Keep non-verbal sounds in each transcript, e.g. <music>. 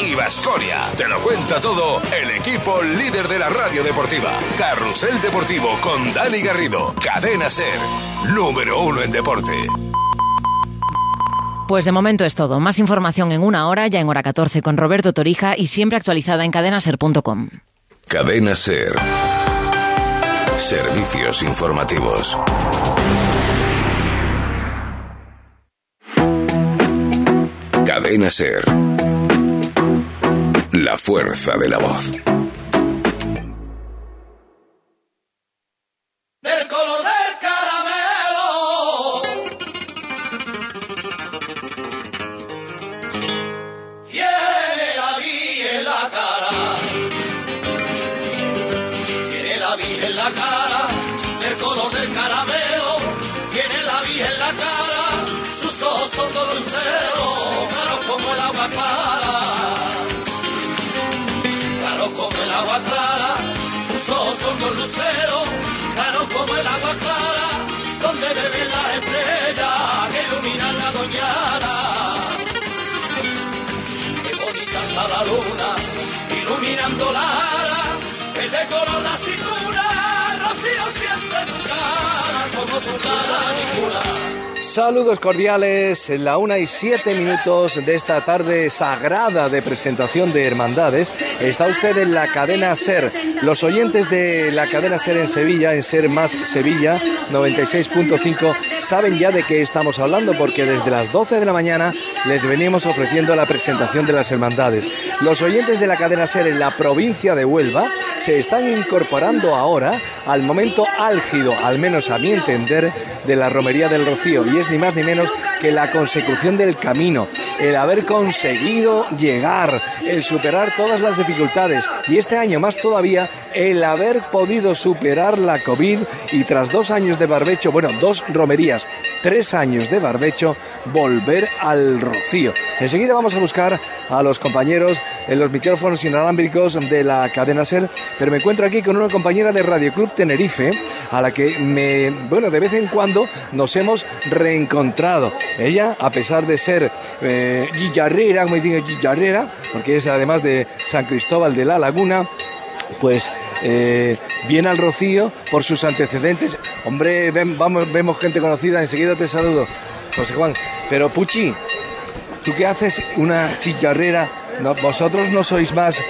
y Vasconia. Te lo cuenta todo el equipo líder de la radio deportiva. Carrusel Deportivo con Dani Garrido. Cadena Ser. Número uno en deporte. Pues de momento es todo. Más información en una hora, ya en hora 14 con Roberto Torija y siempre actualizada en cadenaser.com. Cadena Ser. Servicios informativos. Cadena Ser. La fuerza de la voz. Como tu cara ninguna. Saludos cordiales en la una y siete minutos de esta tarde sagrada de presentación de Hermandades. Está usted en la cadena Ser. Los oyentes de la cadena Ser en Sevilla, en Ser Más Sevilla 96.5, saben ya de qué estamos hablando porque desde las 12 de la mañana les venimos ofreciendo la presentación de las Hermandades. Los oyentes de la cadena Ser en la provincia de Huelva se están incorporando ahora al momento álgido, al menos a mi entender, de la Romería del Rocío y es ni más ni menos que la consecución del camino, el haber conseguido llegar, el superar todas las dificultades y este año más todavía el haber podido superar la COVID y tras dos años de barbecho, bueno, dos romerías, tres años de barbecho, volver al rocío. Enseguida vamos a buscar a los compañeros en los micrófonos inalámbricos de la cadena SER, pero me encuentro aquí con una compañera de Radio Club Tenerife, a la que me, bueno, de vez en cuando nos hemos reencontrado. Ella, a pesar de ser eh, guillarrera, como dicen guillarrera, porque es además de San Cristóbal de la Laguna, pues eh, viene al Rocío por sus antecedentes. Hombre, vamos, vemos gente conocida, enseguida te saludo, José Juan. Pero Puchi, ¿tú qué haces una chillarrera? No, vosotros no sois más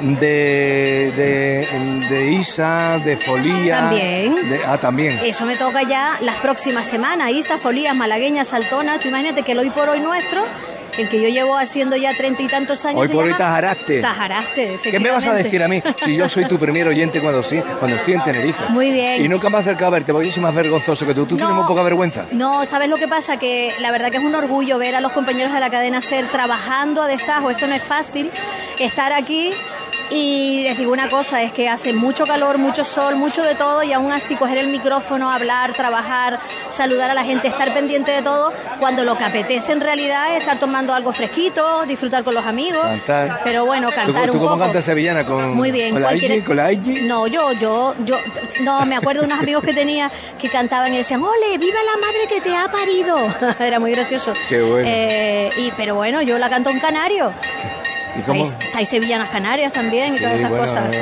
de, de, Isa, de Folía. También. ah, también. Eso me toca ya las próximas semanas. Isa, Folía, Malagueña, Saltona. Tú imagínate que el hoy por hoy nuestro el que yo llevo haciendo ya treinta y tantos años. Hoy por hoy Tajaraste. Tajaraste, ¿Qué me vas a decir a mí si yo soy tu primer oyente cuando cuando estoy en Tenerife? Muy bien. Y nunca me acercado a verte porque yo soy más vergonzoso que tú. Tú tienes muy poca vergüenza. No, ¿sabes lo que pasa? Que la verdad que es un orgullo ver a los compañeros de la cadena SER trabajando a destajo. Esto no es fácil. Estar aquí y les digo una cosa, es que hace mucho calor, mucho sol, mucho de todo y aún así coger el micrófono, hablar, trabajar, saludar a la gente, estar pendiente de todo, cuando lo que apetece en realidad es estar tomando algo fresquito, disfrutar con los amigos. Cantar. Pero bueno, cantar ¿Tú, ¿tú cómo cantas sevillana? ¿Con, Muy bien. ¿Con la la No, yo, yo, yo, no, me acuerdo de unos amigos que tenía que cantaban y decían, ole, viva la madre que te ha parido. <laughs> Era muy gracioso. Qué bueno. Eh, y, pero bueno, yo la canto en canario. Hay, hay, sevillanas canarias también y todas esas cosas.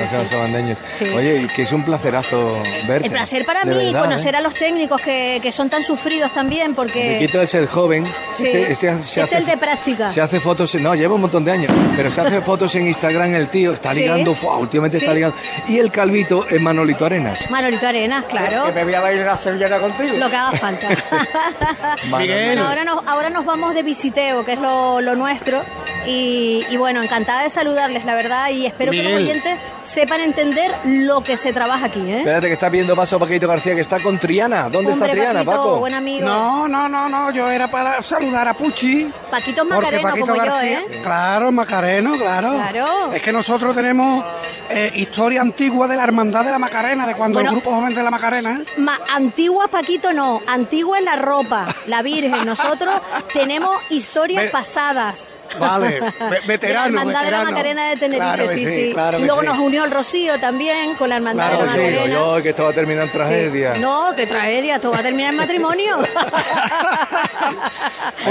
Oye, que es un placerazo verte. El placer para mí conocer ¿eh? a los técnicos que, que, son tan sufridos también porque... Riquito es el joven. Este, este, este es el de práctica. Se hace fotos, no, lleva un montón de años, pero se hace <laughs> fotos en Instagram el tío, está ligando, últimamente está ligando. Y el calvito es Manolito Arenas. Manolito Arenas, claro. Que me voy a bailar a sevillana contigo. Lo que haga falta. <laughs> Miguel. ahora, nos, ahora nos vamos de visiteo, que es lo, lo nuestro. Y, y, bueno, encantada de saludarles, la verdad, y espero que los oyentes sepan entender lo que se trabaja aquí. ¿eh? Espérate que está viendo paso Paquito García, que está con Triana. ¿Dónde está Triana, Paco? buen amigo. No, no, no, no, yo era para saludar a Puchi. Paquito es macareno, Paquito como García, yo, ¿eh? Claro, macareno, claro. Claro. Es que nosotros tenemos eh, historia antigua de la hermandad de la Macarena, de cuando bueno, el grupo joven de la Macarena. Ma antigua, Paquito, no. Antigua es la ropa, la Virgen. Nosotros <laughs> tenemos historias Me... pasadas Vale, <laughs> ve- veterano, de la Hermandad de la. Macarena de Tenerife, Claro que sí, sí, claro y que luego sí. nos unió el Rocío también con la Hermandad Claro de la que sí, Macarena. Yo, que esto va a terminar en tragedia. No, qué tragedia, esto va a terminar en matrimonio. <laughs>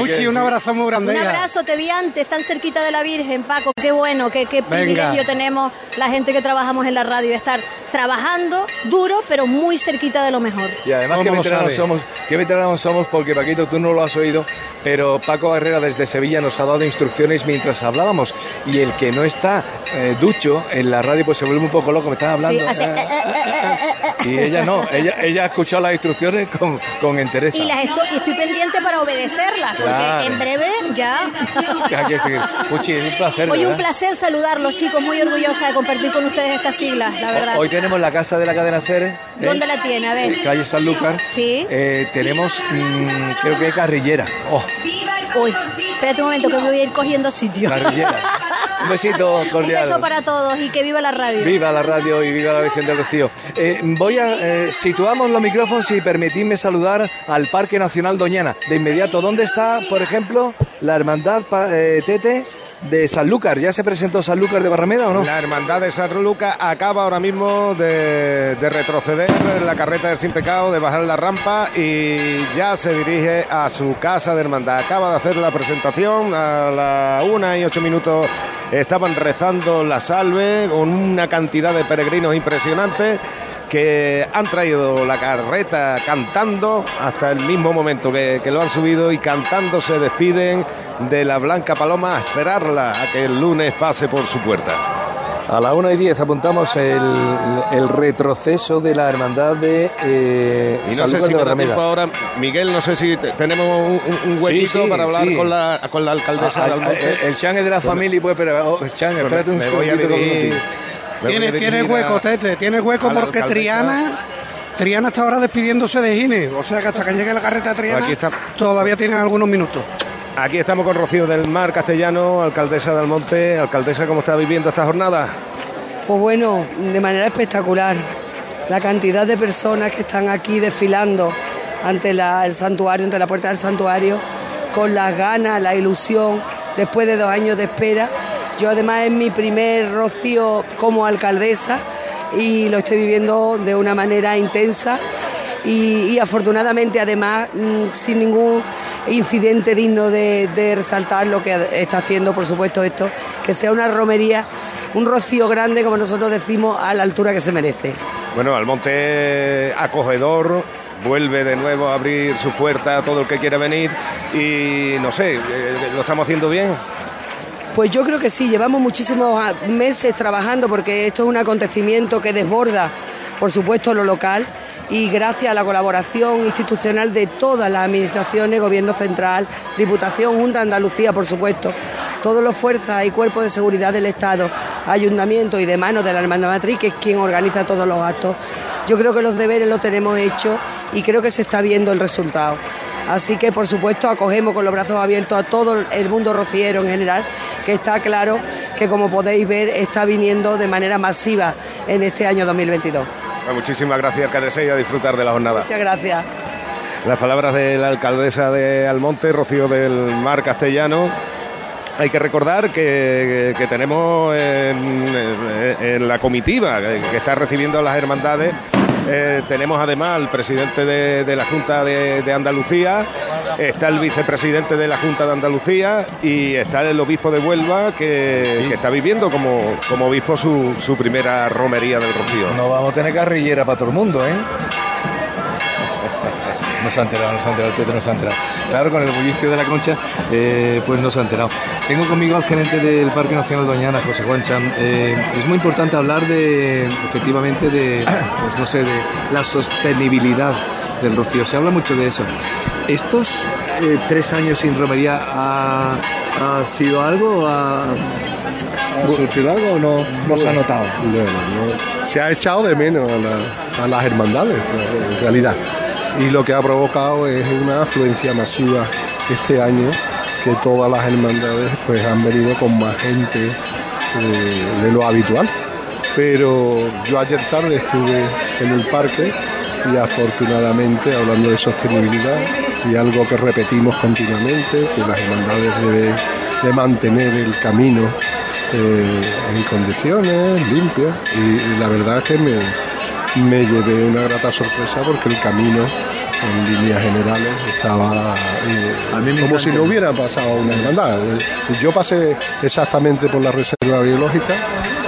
Uchi, un abrazo muy grande. Un abrazo, te vi antes, tan cerquita de la Virgen, Paco. Qué bueno, qué, qué privilegio tenemos la gente que trabajamos en la radio, estar trabajando duro, pero muy cerquita de lo mejor. Y además, ¿Cómo qué veteranos somos, qué veteranos somos, porque Paquito, tú no lo has oído, pero Paco Barrera desde Sevilla nos ha dado instrucciones mientras hablábamos. Y el que no está eh, ducho en la radio, pues se vuelve un poco loco, me están hablando. Sí, hace, eh, eh, eh, eh, eh. Y ella no, ella, ella ha escuchado las instrucciones con, con entereza. Y las estoy, estoy pendiente para obedecerlas, porque Claro. en breve ya. <laughs> Hay que seguir. Puchi, es un placer. Un ¿verdad? placer saludarlos, chicos, muy orgullosa de compartir con ustedes estas siglas, la verdad. Hoy tenemos la casa de la cadena Ser. ¿eh? ¿Dónde la tiene? A ver. Calle Sanlúcar. Sí. Tenemos, mm, creo que carrillera. Oh, espérate un momento que voy a ir cogiendo sitio. Un besito Un cordial. beso para todos y que viva la radio. Viva la radio y viva la Virgen del Rocío. Eh, voy a eh, situamos los micrófonos y permitidme saludar al Parque Nacional Doñana. De inmediato, ¿dónde está, por ejemplo, la Hermandad eh, Tete de Sanlúcar? ¿Ya se presentó Sanlúcar de Barrameda o no? La hermandad de San Luca acaba ahora mismo de, de retroceder en la carreta del Sin Pecado, de bajar la rampa y ya se dirige a su casa de hermandad. Acaba de hacer la presentación a la una y ocho minutos. Estaban rezando la salve con una cantidad de peregrinos impresionantes que han traído la carreta cantando hasta el mismo momento que, que lo han subido y cantando se despiden de la Blanca Paloma a esperarla a que el lunes pase por su puerta. A la 1 y 10 apuntamos el, el retroceso de la Hermandad de eh, Y no sé si de me da Barrameda. tiempo ahora, Miguel, no sé si te- tenemos un, un- huequito Sí, sí, para hablar sí. con, la, con la alcaldesa Ah, de ah, el, el Chan es de la familia y puede, pero oh, Chan, espérate un me voy a dirigir- Tiene, tiene a- hueco, Tete, tiene hueco porque alcaldesa. Triana, Triana está ahora despidiéndose de Gine. O sea que hasta que llegue la carreta de Triana Aquí está. todavía tienen algunos minutos. Aquí estamos con Rocío del Mar Castellano, alcaldesa de Almonte. Alcaldesa, ¿cómo está viviendo esta jornada? Pues bueno, de manera espectacular. La cantidad de personas que están aquí desfilando ante la- el santuario, ante la puerta del santuario, con las ganas, la ilusión, después de dos años de espera. Yo además es mi primer rocío como alcaldesa y lo estoy viviendo de una manera intensa y, afortunadamente además mm, sin ningún incidente digno de, de resaltar lo que está haciendo por supuesto esto, que sea una romería, un rocío grande como nosotros decimos a la altura que se merece. Bueno, Almonte acogedor, vuelve de nuevo a abrir su puerta a todo el que quiera venir y no sé, eh, ¿lo estamos haciendo bien? Pues yo creo que sí, llevamos muchísimos meses trabajando porque esto es un acontecimiento que desborda, por supuesto, lo local y gracias a la colaboración institucional de todas las administraciones, Gobierno Central, Diputación, Junta de Andalucía, por supuesto, todos los fuerzas y cuerpos de seguridad del Estado, ayuntamientos y de manos de la Hermandad Matriz, que es quien organiza todos los actos. Yo creo que los deberes los tenemos hechos y creo que se está viendo el resultado. Así que, por supuesto, acogemos con los brazos abiertos a todo el mundo rociero en general, que está claro que, como podéis ver, está viniendo de manera masiva en este año 2022. Bueno, muchísimas gracias, alcaldesa, y a disfrutar de la jornada. Muchas gracias. Las palabras de la alcaldesa de Almonte, Rocío del Mar Castellano. Hay que recordar que, que tenemos en, en la comitiva que está recibiendo a las hermandades. Eh, tenemos además al presidente de, de la Junta de, de Andalucía, está el vicepresidente de la Junta de Andalucía y está el obispo de Huelva que, que está viviendo como, como obispo su, su primera romería del Rocío. No vamos a tener carrillera para todo el mundo, ¿eh? No se ha enterado, no se ha enterado, el no se ha enterado. Claro, con el bullicio de la concha, eh, pues no se ha enterado. Tengo conmigo al gerente del Parque Nacional Doñana, José Juan Chan. Eh, es muy importante hablar de, efectivamente, de, <coughs> pues no sé, de la sostenibilidad del rocío. Se habla mucho de eso. ¿Estos eh, tres años sin romería ha, ha sido algo? ¿Ha, ha surtido algo o no, no se ha notado? No- se ha echado de menos a, la- a las hermandades, en realidad. Y lo que ha provocado es una afluencia masiva este año, que todas las hermandades pues han venido con más gente eh, de lo habitual. Pero yo ayer tarde estuve en el parque y afortunadamente hablando de sostenibilidad y algo que repetimos continuamente, que las hermandades deben de mantener el camino eh, en condiciones, limpio. Y, y la verdad es que me, me llevé una grata sorpresa porque el camino en líneas generales estaba eh, como si no hubiera pasado una hermandad. Eh, Yo pasé exactamente por la reserva biológica,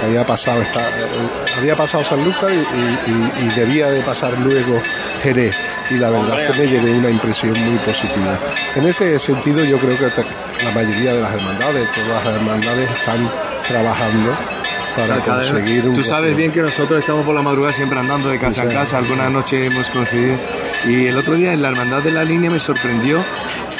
había pasado, esta, eh, había pasado San Lucas y, y- y debía de pasar luego Jerez. Y la verdad es que me llevé una impresión muy positiva. En ese sentido yo creo que la mayoría de las hermandades, todas las hermandades están trabajando para conseguir un Tú sabes bien que nosotros estamos por la madrugada siempre andando de casa en sí. casa, alguna noche hemos coincidido. Y el otro día en la Hermandad de la Línea me sorprendió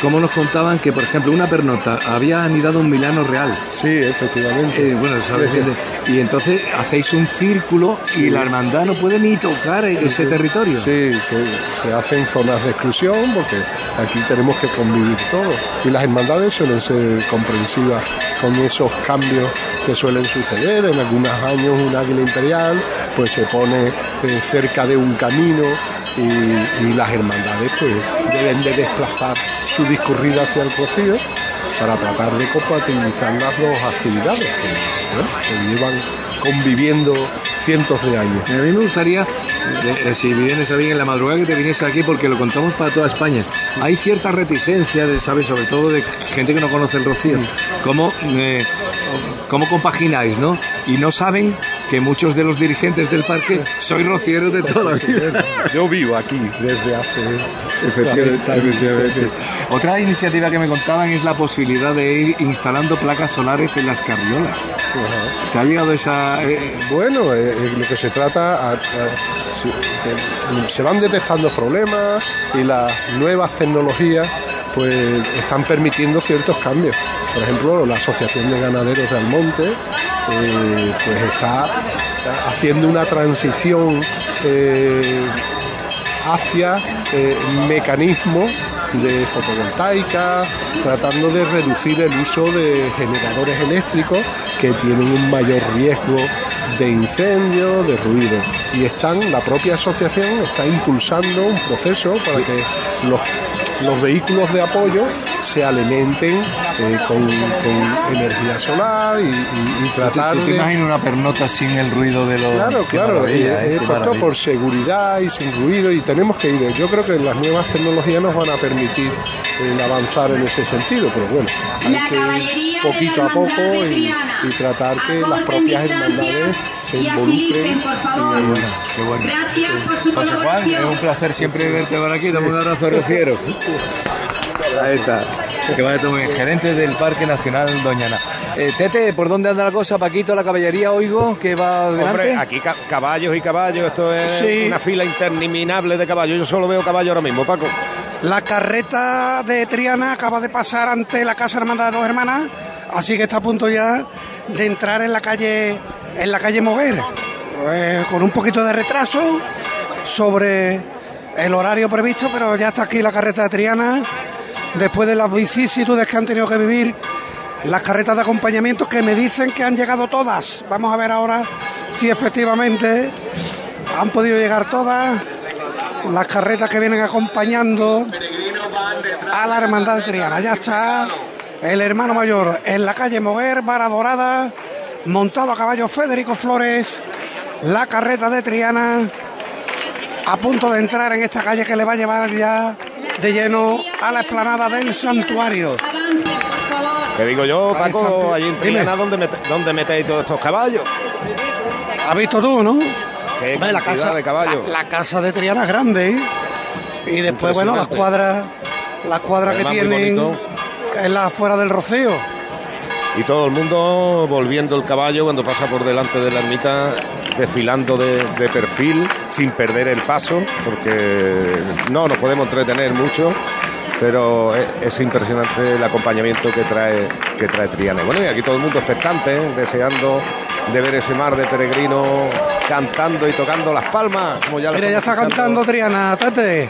cómo nos contaban que, por ejemplo, una pernota había anidado un milano real. Sí, efectivamente. Eh, bueno, ¿sabes? Sí, sí. Y entonces hacéis un círculo y la hermandad no puede ni tocar ese territorio. Sí, se, se hacen zonas de exclusión porque aquí tenemos que convivir todos. Y las hermandades suelen ser comprensivas con esos cambios que suelen suceder. En algunos años un águila imperial pues se pone eh, cerca de un camino y, y las hermandades pues deben de desplazar su discurrida hacia el rocío para tratar de compatibilizar las dos actividades que, bueno, que llevan conviviendo cientos de años. A mí me gustaría, eh, eh, si vienes a bien en la madrugada, que te viniese aquí porque lo contamos para toda España. Hay cierta reticencia, de, ¿sabes? Sobre todo de gente que no conoce el rocío. ¿Cómo, eh, cómo compagináis, no? Y no saben que muchos de los dirigentes del parque sois rocieros de toda la vida. <laughs> Yo vivo aquí desde hace Efectivamente, 40 años. efectivamente. Otra iniciativa que me contaban es la posibilidad de ir instalando placas solares en las carriolas. Ajá. ¿Te ha llegado esa...? eh, Bueno, eh, eh, lo que se trata, a- a- si- que se van detectando problemas y las nuevas tecnologías pues están permitiendo ciertos cambios. Por ejemplo, la Asociación de Ganaderos de Almonte eh, pues está haciendo una transición eh, hacia eh, mecanismos de fotovoltaica, tratando de reducir el uso de generadores eléctricos que tienen un mayor riesgo de incendio, de ruido. Y están, la propia asociación está impulsando un proceso para que los, los vehículos de apoyo se alimenten eh, con, con energía solar y, y- y tratar ¿Tú te de... imaginas una pernota sin el ruido de los... Claro, claro, eh, eh, eh, por, seguridad y sin ruido y tenemos que ir. Yo creo que las nuevas tecnologías nos van a permitir el avanzar en ese sentido, pero bueno, hay que ir poquito a poco y, y tratar que las propias hermandades se involucren. en el- Qué bueno. José Juan, es un placer siempre verte por aquí. Dame un abrazo <laughs> rociero. Ahí está. Que vaya todo muy bien. Gerente del Parque Nacional Doñana. Eh, Tete, ¿por dónde anda la cosa? Paquito, la caballería, oigo que va adelante. Hombre, aquí ca- caballos y caballos, esto es Sí. una fila interminable de caballos. Yo solo veo caballos ahora mismo, Paco. La carreta de Triana acaba de pasar ante la Casa Hermandad de Dos Hermanas, así que está a punto ya de entrar en la calle, en la calle Moguer, Eh, con un poquito de retraso sobre el horario previsto, pero ya está aquí la carreta de Triana, después de las vicisitudes que han tenido que vivir las carretas de acompañamiento que me dicen que han llegado todas. Vamos a ver ahora si efectivamente han podido llegar todas las carretas que vienen acompañando a la hermandad de Triana. Ya está el hermano mayor en la calle Moguer, Vara Dorada, montado a caballo Federico Flores, la carreta de Triana, a punto de entrar en esta calle que le va a llevar ya de lleno a la explanada del santuario. Te digo yo, Paco, allí en. Triana, ¿dónde, metéis todos estos caballos? ¿Has visto tú, no? Qué Hombre, la casa de caballos. La, la casa de Triana es grande, ¿eh? Y después, bueno, las cuadras, las cuadras que Además, tienen en la afuera del Rocío. Y todo el mundo volviendo el caballo cuando pasa por delante de la ermita, desfilando de, de perfil, sin perder el paso, porque no nos podemos entretener mucho, pero es, es impresionante el acompañamiento que trae, que trae Triana. Bueno, y aquí todo el mundo expectante, ¿eh? deseando de ver ese mar de peregrinos cantando y tocando las palmas, como ya lo Mira, ya está cantando Triana, Tate.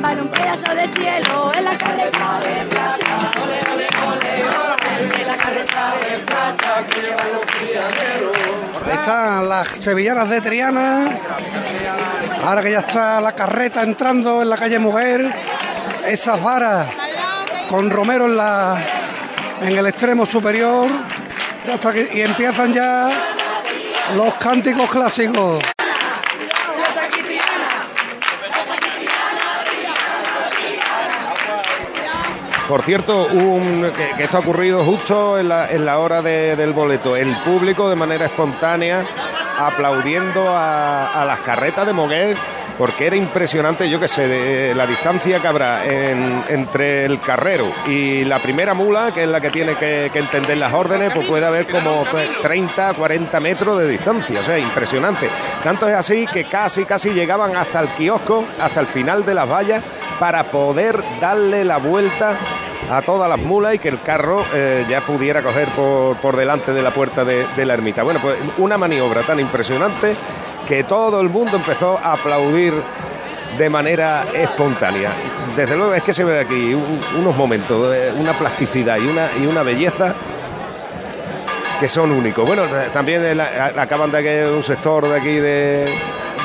Vale un pedazo de cielo en la carreta de plata. Ole, ole, ole, ole, en la carreta de plata que llevan los criaderos. están las sevillanas de Triana. Ahora que ya está la carreta entrando en la calle Mujer. Esas varas con Romero en la en el extremo superior. Ya está aquí- y empiezan ya los cánticos clásicos. Por cierto, que, esto ha ocurrido justo en la, hora de- del boleto. El público de manera espontánea aplaudiendo a, las carretas de Moguer porque era impresionante, yo que sé, de la distancia que habrá en- entre el carrero y la primera mula, que es la que tiene que, que entender las órdenes, pues puede haber como 30, 40 metros de distancia, o sea, impresionante. Tanto es así que casi, casi llegaban hasta el kiosco, hasta el final de las vallas, para poder darle la vuelta a todas las mulas y que el carro eh, ya pudiera coger por, por delante de la puerta de, la ermita. Bueno, pues una maniobra tan impresionante que todo el mundo empezó a aplaudir de manera espontánea. Desde luego es que se ve aquí un- unos momentos, eh, una plasticidad y una, y una belleza que son únicos. Bueno, eh, también acaban de que un sector de aquí de,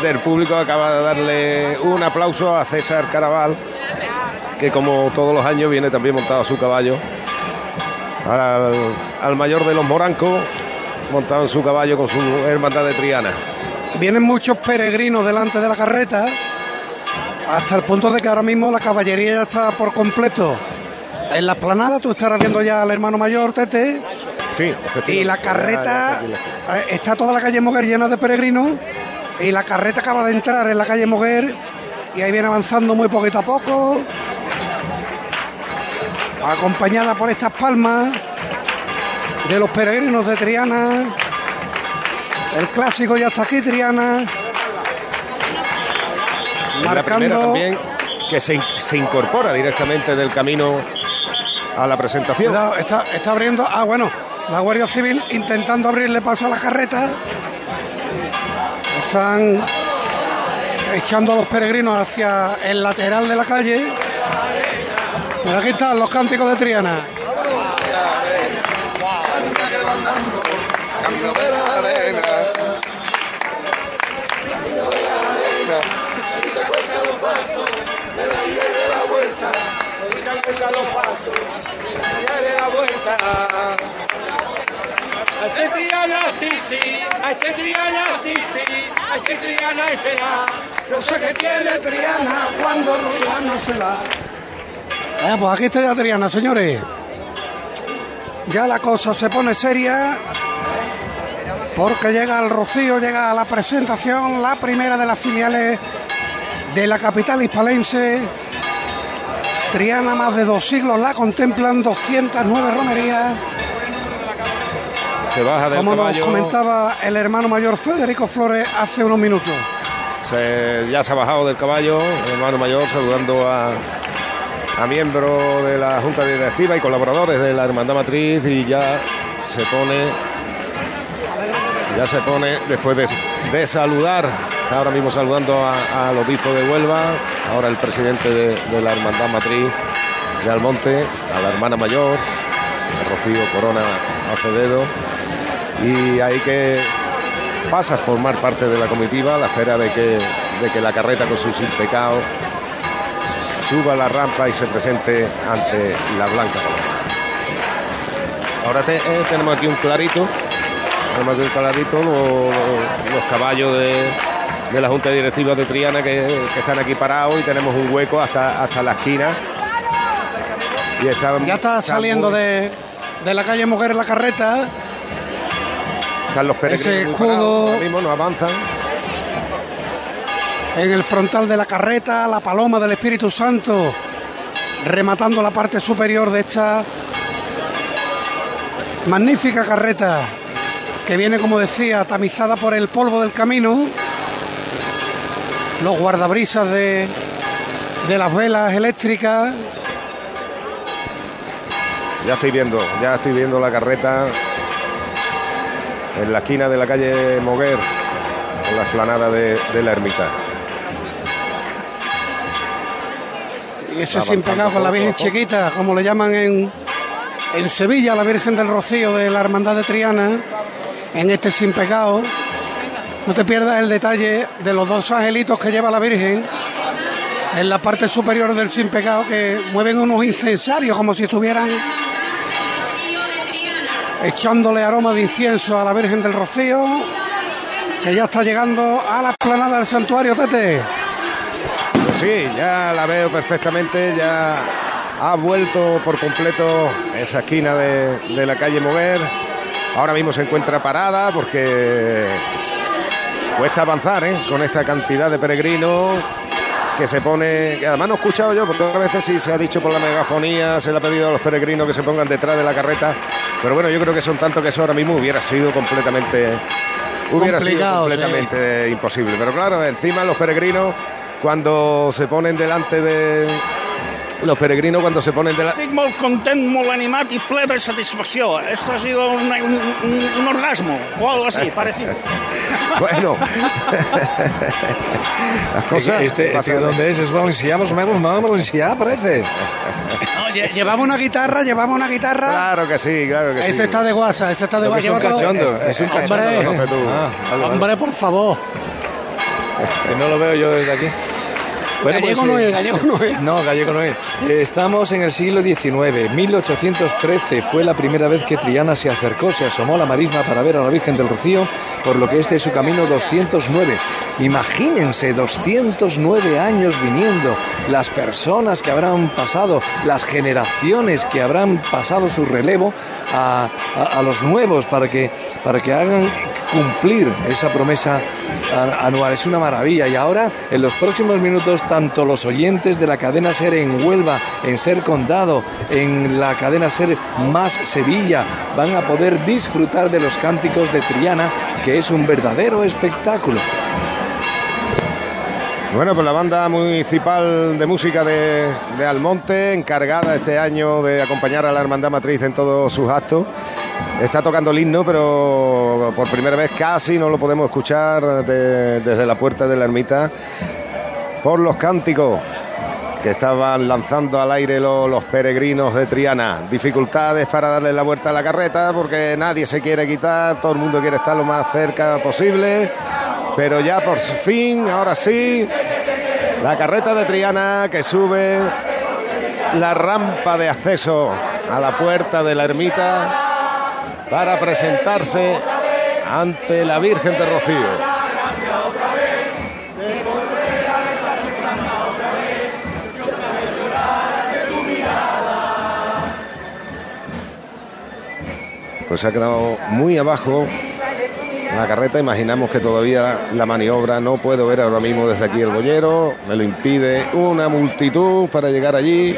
del público acaba de darle un aplauso a César Caraval, que como todos los años viene también montado a su caballo, al, al mayor de los morancos, montado en su caballo con su hermandad de Triana. Vienen muchos peregrinos delante de la carreta, hasta el punto de que ahora mismo la caballería ya está por completo. En la esplanada tú estarás viendo ya al hermano mayor, Tete, Sí, y la carreta, está eh, está toda la calle Moguer llena de peregrinos, y la carreta acaba de entrar en la calle Moguer, y ahí viene avanzando muy poquito a poco, acompañada por estas palmas de los peregrinos de Triana. El clásico ya está aquí, Triana. Es la primera también que se, se incorpora directamente del camino a la presentación. Cuidado, está, está abriendo. Ah, bueno, la Guardia Civil intentando abrirle paso a la carreta. Están echando a los peregrinos hacia el lateral de la calle. Pero aquí están los cánticos de Triana. Camino de la arena. Camino de la arena. Si te cuesta los pasos, de la vida y de la vuelta. Si te cuesta los pasos, de la vida y de la vuelta. A ese Triana sí, sí, a ese Triana sí, sí, a ese Triana será. No sé qué tiene Triana cuando Triana se va. Eh, pues aquí está ya Triana, señores. Ya la cosa se pone seria. Porque llega el Rocío, llega a la presentación, la primera de las filiales de la capital hispalense. Triana, más de dos siglos la contemplan, 209 romerías. Se baja del Como nos caballo. comentaba el hermano mayor Federico Flores hace unos minutos. Se- ya se ha bajado del caballo, el hermano mayor, saludando a, a miembros de la Junta Directiva y colaboradores de la Hermandad Matriz y ya se pone, ya se pone después de, de saludar, está ahora mismo saludando al obispo de Huelva, ahora el presidente de, la Hermandad Matriz de Almonte, a la hermana mayor, a Rocío Corona Acevedo, y hay que pasa a formar parte de la comitiva la espera de que, de que la carreta con su sin pecado suba la rampa y se presente ante la Blanca. Ahora te- eh, tenemos aquí un clarito, tenemos aquí un clarito, lo- lo- los caballos de, de la Junta Directiva de Triana que, que están aquí parados y tenemos un hueco hasta, hasta la esquina. Y están- Ya está saliendo muy- de, de la calle Mujer la carreta. Están los peregrinos ese escudo. parados, ahora mismo no avanzan. En el frontal de la carreta, la paloma del Espíritu Santo, rematando la parte superior de esta magnífica carreta que viene, como decía, tamizada por el polvo del camino, los guardabrisas de, de las velas eléctricas. Ya estoy viendo, ya estoy viendo la carreta en la esquina de la calle Moguer, en la explanada de, de la ermita. Y ese sin pegado con la Virgen. Chiquita, como le llaman en, en Sevilla, la Virgen del Rocío de la Hermandad de Triana, en este sin pegado. No te pierdas el detalle de los dos angelitos que lleva la Virgen en la parte superior del sin pecado que mueven unos incensarios como si estuvieran echándole aroma de incienso a la Virgen del Rocío, que ya está llegando a la esplanada del santuario, Tete. Pues sí, ya la veo perfectamente, ya ha vuelto por completo esa esquina de, de la calle Mover. Ahora mismo se encuentra parada porque cuesta avanzar ¿eh? con esta cantidad de peregrinos que se pone, que además no he escuchado yo, porque otras veces sí se ha dicho por la megafonía, se le ha pedido a los peregrinos que se pongan detrás de la carreta, pero bueno, yo creo que son tanto que eso ahora mismo hubiera sido completamente, hubiera sido completamente imposible. Pero claro, encima los peregrinos cuando se ponen delante de los peregrinos cuando se ponen delante Estic molt content, molt animat i ple de satisfacció. Esto ha sido un, un, un- un orgasmo o algo así, <laughs> parecido. Bueno, <laughs> las cosas. Este, este. ¿Dónde es? Es Valencià, más o menos, no, Valencià, parece. No, lle- llevamos una guitarra, llevamos una guitarra. Claro que sí, claro que sí. Ese está de guasa, ese está de guasa. es un cachondo, es un cachondo, Hombre. Ah, vale, vale. hombre, por favor. Que no lo veo yo desde aquí. Gallego no eh, es, gallego no es. No, gallego no es. Eh, Estamos en el siglo XIX, 1813. Fue la primera vez que Triana se acercó, se asomó a la marisma para ver a la Virgen del Rocío, por lo que este es su camino 209. Imagínense, 209 años viniendo, las personas que habrán pasado, las generaciones que habrán pasado su relevo a, los nuevos para que, para que hagan cumplir esa promesa anual. Es una maravilla. Y ahora, en los próximos minutos, tanto los oyentes de la cadena Ser en Huelva, en Ser Condado, en la cadena Ser Más Sevilla, van a poder disfrutar de los cánticos de Triana, que es un verdadero espectáculo. Bueno, pues la banda municipal de música de, Almonte, encargada este año de acompañar a la Hermandad Matriz en todos sus actos, está tocando el himno, pero por primera vez casi no lo podemos escuchar de- desde la puerta de la ermita por los cánticos que estaban lanzando al aire lo- los peregrinos de Triana. Dificultades para darle la vuelta a la carreta porque nadie se quiere quitar, todo el mundo quiere estar lo más cerca posible. Pero ya por fin, ahora sí, la carreta de Triana que sube la rampa de acceso a la puerta de la ermita para presentarse ante la Virgen de Rocío. Pues ha quedado muy abajo la carreta. Imaginamos que todavía la maniobra no puedo ver ahora mismo desde aquí el bollero. Me lo impide una multitud para llegar allí.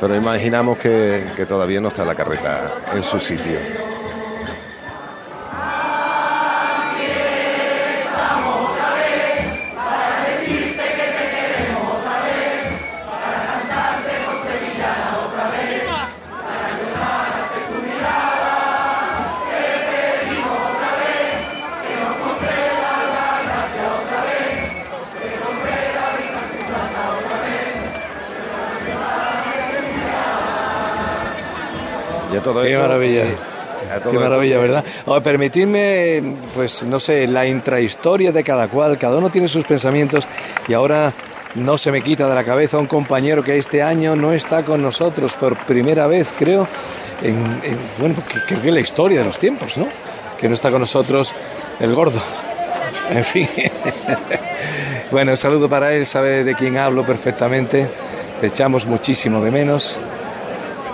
Pero imaginamos que, que todavía no está la carreta en su sitio. Todo Qué esto- maravilla. todo Qué maravilla, ¿verdad? Ahora, permitidme, pues no sé, la intrahistoria de cada cual, cada uno tiene sus pensamientos y ahora no se me quita de la cabeza un compañero que este año no está con nosotros por primera vez, creo, en, en- bueno, que- creo que en la historia de los tiempos, ¿no? Que no está con nosotros el gordo. <laughs> En fin. <laughs> bueno, un saludo para él, sabe de quién hablo perfectamente. Te echamos muchísimo de menos.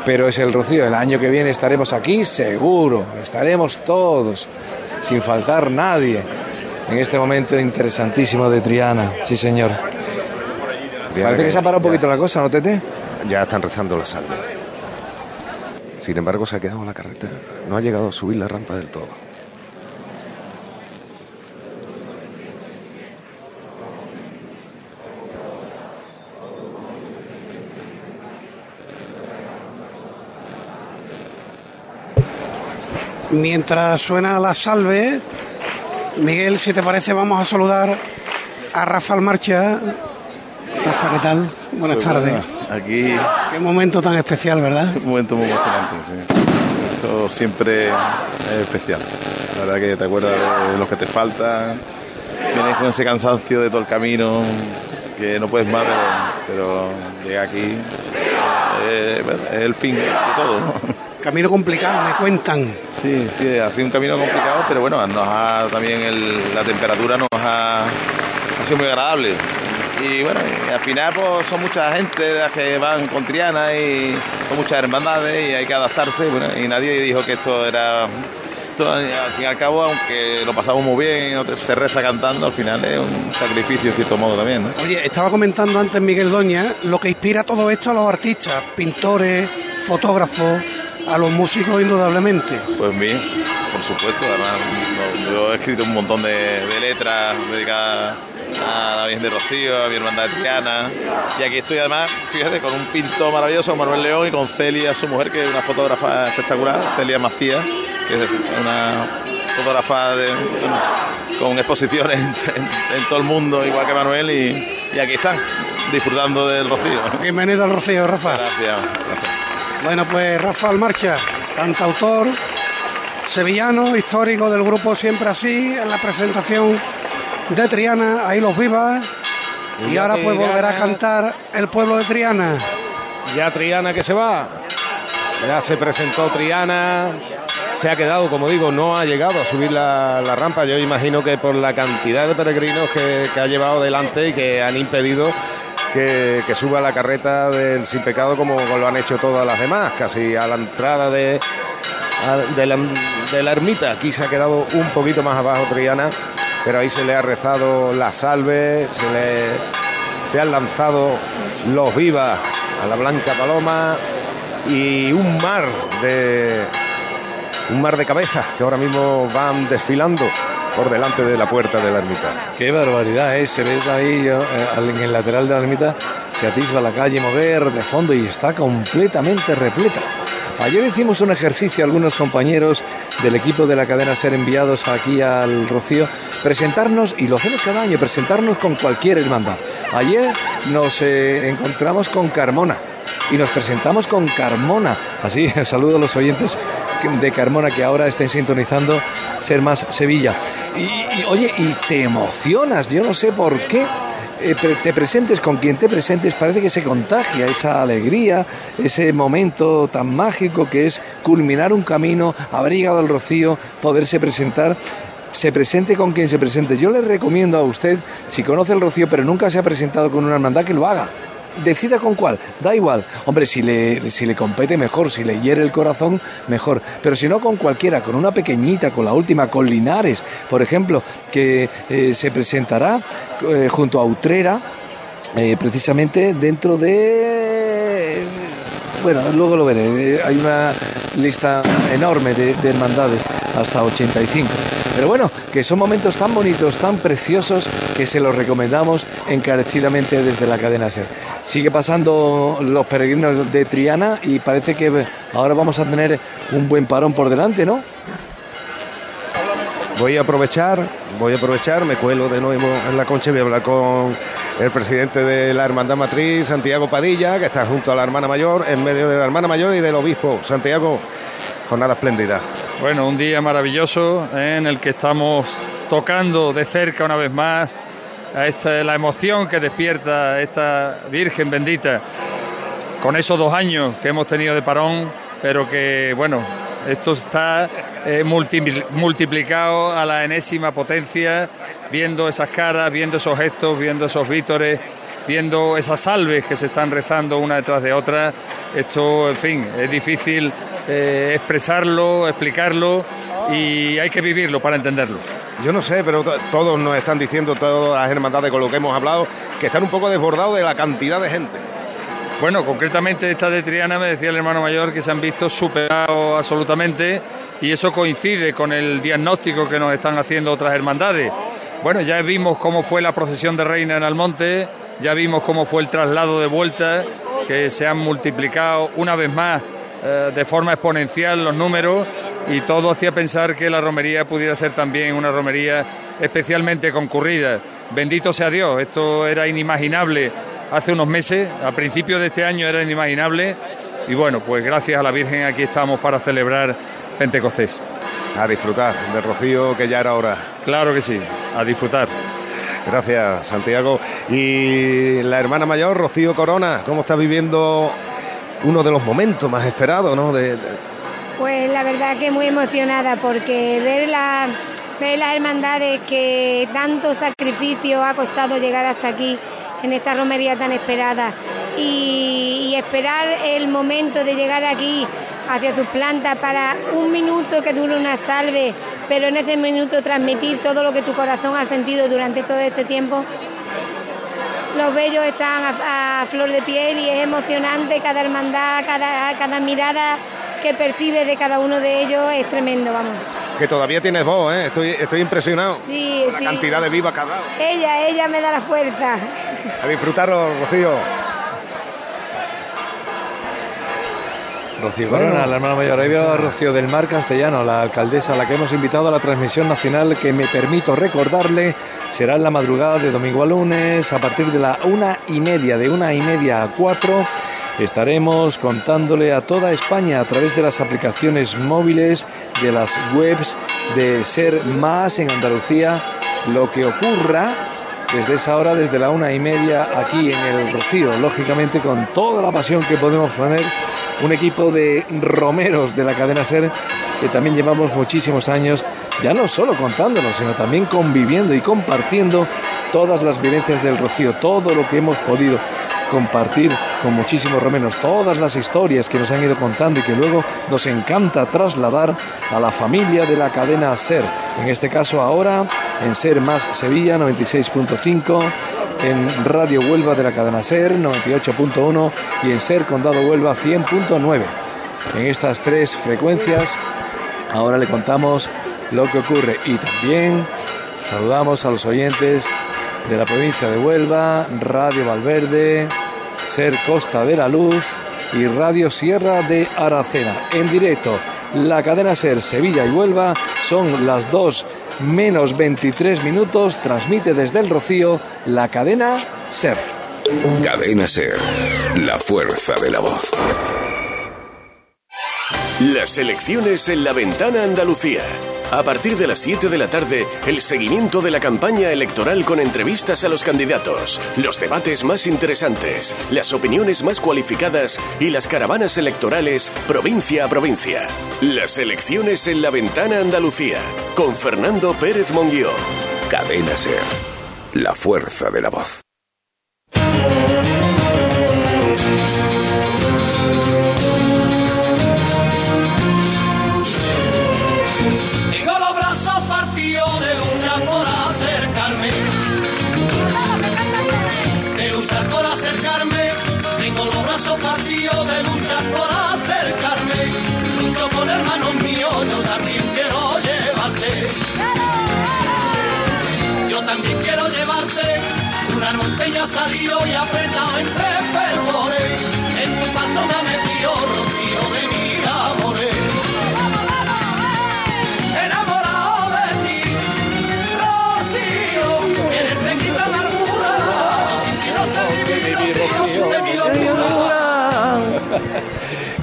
Pero es el Rocío. El año que viene estaremos aquí, seguro. Estaremos todos, sin faltar nadie, en este momento interesantísimo de Triana. Sí, señor. Parece que se ha parado un poquito la cosa, ¿no, Tete? Ya están rezando la salve. Sin embargo, se ha quedado en la carreta. No ha llegado a subir la rampa del todo. Mientras suena la salve, Miguel, si te parece, vamos a saludar a Rafael Marcha. Rafa, ¿qué tal? Buenas Pues tardes. bueno, aquí Qué momento tan especial, ¿verdad? un momento muy emocionante, sí. Eso siempre es especial. La verdad que te acuerdas de los que te faltan, vienes con ese cansancio de todo el camino, que no puedes más, pero, pero llega aquí, eh, es el fin de todo. ¿no? Camino complicado, me cuentan. Sí, sí, ha sido un camino complicado, pero bueno, nos ha, también el- la temperatura nos ha, ha sido muy agradable. Y bueno, y al final pues son mucha gente las que van con Triana y son muchas hermandades y hay que adaptarse. y Bueno, y nadie dijo que esto era... al fin y al cabo, aunque lo pasamos muy bien, se reza cantando, al final es un sacrificio en cierto modo también, ¿no? Oye, estaba comentando antes Miguel Doña lo que inspira todo esto a los artistas, pintores, fotógrafos, a los músicos indudablemente. Pues bien, por supuesto, además yo he escrito un montón de, de letras dedicadas a la Virgen de Rocío, a mi hermandad de Triana, y aquí estoy además, fíjate, con un pintor maravilloso, Manuel León, y con Celia, su mujer, que es una fotógrafa espectacular, Celia Macías, que es una fotógrafa de, con exposiciones en, en- en todo el mundo, igual que Manuel, y, y aquí están, disfrutando del Rocío. Bienvenido al Rocío, Rafa. Gracias. Bueno, pues Rafael Marcha, cantautor, sevillano, histórico del grupo Siempre Así, en la presentación de Triana, ahí los vivas. Y ahora pues volverá a cantar el pueblo de Triana. Ya Triana que se va. Ya se presentó Triana. Se ha quedado, como digo, no ha llegado a subir la, la rampa. Yo imagino que por la cantidad de peregrinos que, que ha llevado delante y que han impedido que, suba la carreta del Sin Pecado como lo han hecho todas las demás, casi a la entrada de, de, la, de la ermita. Aquí se ha quedado un poquito más abajo Triana, pero ahí se le ha rezado la salve, se le se han lanzado los vivas a la Blanca Paloma y un mar de un mar de cabezas que ahora mismo van desfilando por delante de la puerta de la ermita. Qué barbaridad, ¿eh? Se ve ahí eh, en el lateral de la ermita, se atisba la calle Moguer de fondo y está completamente repleta. Ayer hicimos un ejercicio, algunos compañeros del equipo de la cadena ser enviados aquí al Rocío, presentarnos, y lo hacemos cada año, presentarnos con cualquier hermandad. Ayer nos eh, encontramos con Carmona y nos presentamos con Carmona. Así, <laughs> saludo a los oyentes de Carmona que ahora estén sintonizando Ser Más Sevilla. Y, oye, y te emocionas, yo no sé por qué. eh, te presentes con quien te presentes, parece que se contagia esa alegría, ese momento tan mágico que es culminar un camino, haber llegado al rocío, poderse presentar se presente con quien se presente. Yo le recomiendo a usted, si conoce el Rocío pero nunca se ha presentado con una hermandad, que lo haga. Decida con cuál, da igual. Hombre, si le, si le compete mejor, si le hiere el corazón, mejor. Pero si no con cualquiera, con una pequeñita, con la última, con Linares, por ejemplo, que eh, se presentará eh, junto a Utrera, eh, precisamente dentro de... Bueno, luego lo veré. Hay una lista enorme de, de hermandades, hasta 85. Pero bueno, que son momentos tan bonitos, tan preciosos, que se los recomendamos encarecidamente desde la cadena SER. Sigue pasando los peregrinos de Triana y parece que ahora vamos a tener un buen parón por delante, ¿no? Voy a aprovechar, voy a aprovechar, me cuelo de nuevo en la concha y voy a hablar con el presidente de la Hermandad Matriz, Santiago Padilla, que está junto a la hermana mayor, en medio de la hermana mayor y del obispo. Santiago, jornada espléndida. Bueno, un día maravilloso ¿eh? en el que estamos tocando de cerca una vez más a esta, la emoción que despierta esta Virgen bendita con esos dos años que hemos tenido de parón, pero que, bueno, esto está eh, multi- multiplicado a la enésima potencia, viendo esas caras, viendo esos gestos, viendo esos vítores, viendo esas salves que se están rezando una detrás de otra. Esto, en fin, es difícil eh, expresarlo, explicarlo y hay que vivirlo para entenderlo. Yo no sé, pero to- todos nos están diciendo, todas las hermandades con lo que hemos hablado, que están un poco desbordados de la cantidad de gente. Bueno, concretamente esta de Triana me decía el hermano mayor que se han visto superados absolutamente y eso coincide con el diagnóstico que nos están haciendo otras hermandades. Bueno, ya vimos cómo fue la procesión de Reina en Almonte, ya vimos cómo fue el traslado de vuelta, que se han multiplicado una vez más eh, de forma exponencial los números y todo hacía pensar que la romería pudiera ser también una romería especialmente concurrida. Bendito sea Dios, esto era inimaginable hace unos meses, a principios de este año era inimaginable y bueno, pues gracias a la Virgen aquí estamos para celebrar Pentecostés. A disfrutar del rocío que ya era hora. Claro que sí, a disfrutar. Gracias, Santiago. Y la hermana mayor, Rocío Corona, ¿cómo está viviendo uno de los momentos más esperados, Pues la verdad que muy emocionada porque ver, la, ver las hermandades que tanto sacrificio ha costado llegar hasta aquí, en esta romería tan esperada, y, y esperar el momento de llegar aquí hacia sus plantas para un minuto que dure una salve, pero en ese minuto transmitir todo lo que tu corazón ha sentido durante todo este tiempo. Los bellos están a, a flor de piel y es emocionante cada hermandad, cada, cada mirada que percibes de cada uno de ellos es tremendo, vamos. que todavía tienes voz, ¿eh? Estoy, estoy impresionado. Sí, La sí. cantidad de viva que has dado. Ella, ella me da la fuerza. A disfrutarlo, Rocío. Rocío Corona, la hermana mayor. Ahí veo a Rocío del Mar Castellano, la alcaldesa, a la que hemos invitado a la transmisión nacional, que me permito recordarle, será en la madrugada de domingo a lunes, a partir de la una y media, de una y media a cuatro. Estaremos contándole a toda España a través de las aplicaciones móviles, de las webs de Ser Más en Andalucía, lo que ocurra desde esa hora, desde la una y media, aquí en el Rocío, lógicamente con toda la pasión que podemos poner, un equipo de romeros de la cadena Ser, que también llevamos muchísimos años, ya no solo contándonos, sino también conviviendo y compartiendo todas las vivencias del Rocío, todo lo que hemos podido compartir con muchísimos romeros, todas las historias que nos han ido contando y que luego nos encanta trasladar a la familia de la cadena Ser. En este caso ahora en Ser Más Sevilla 96.5, en Radio Huelva de la cadena Ser 98.1 y en Ser Condado Huelva 100.9. En estas tres frecuencias ahora le contamos lo que ocurre y también saludamos a los oyentes de la provincia de Huelva, Radio Valverde, Ser Costa de la Luz y Radio Sierra de Aracena. En directo, la cadena Ser Sevilla y Huelva son las 2 menos 23 minutos. Transmite desde el Rocío la cadena Ser. Cadena Ser, la fuerza de la voz. Las elecciones en la ventana Andalucía. A partir de las 7 de la tarde, el seguimiento de la campaña electoral con entrevistas a los candidatos, los debates más interesantes, las opiniones más cualificadas y las caravanas electorales provincia a provincia. Las elecciones en la ventana Andalucía, con Fernando Pérez Monguió. Cadena Ser, la fuerza de la voz. Salió y apretado entre fervores. En tu paso me ha metido rocío de mi amores. Enamorado de ti, Rocío, quieres te quita la amargura, sin ti no sé vivir, Rocío, de mi locura.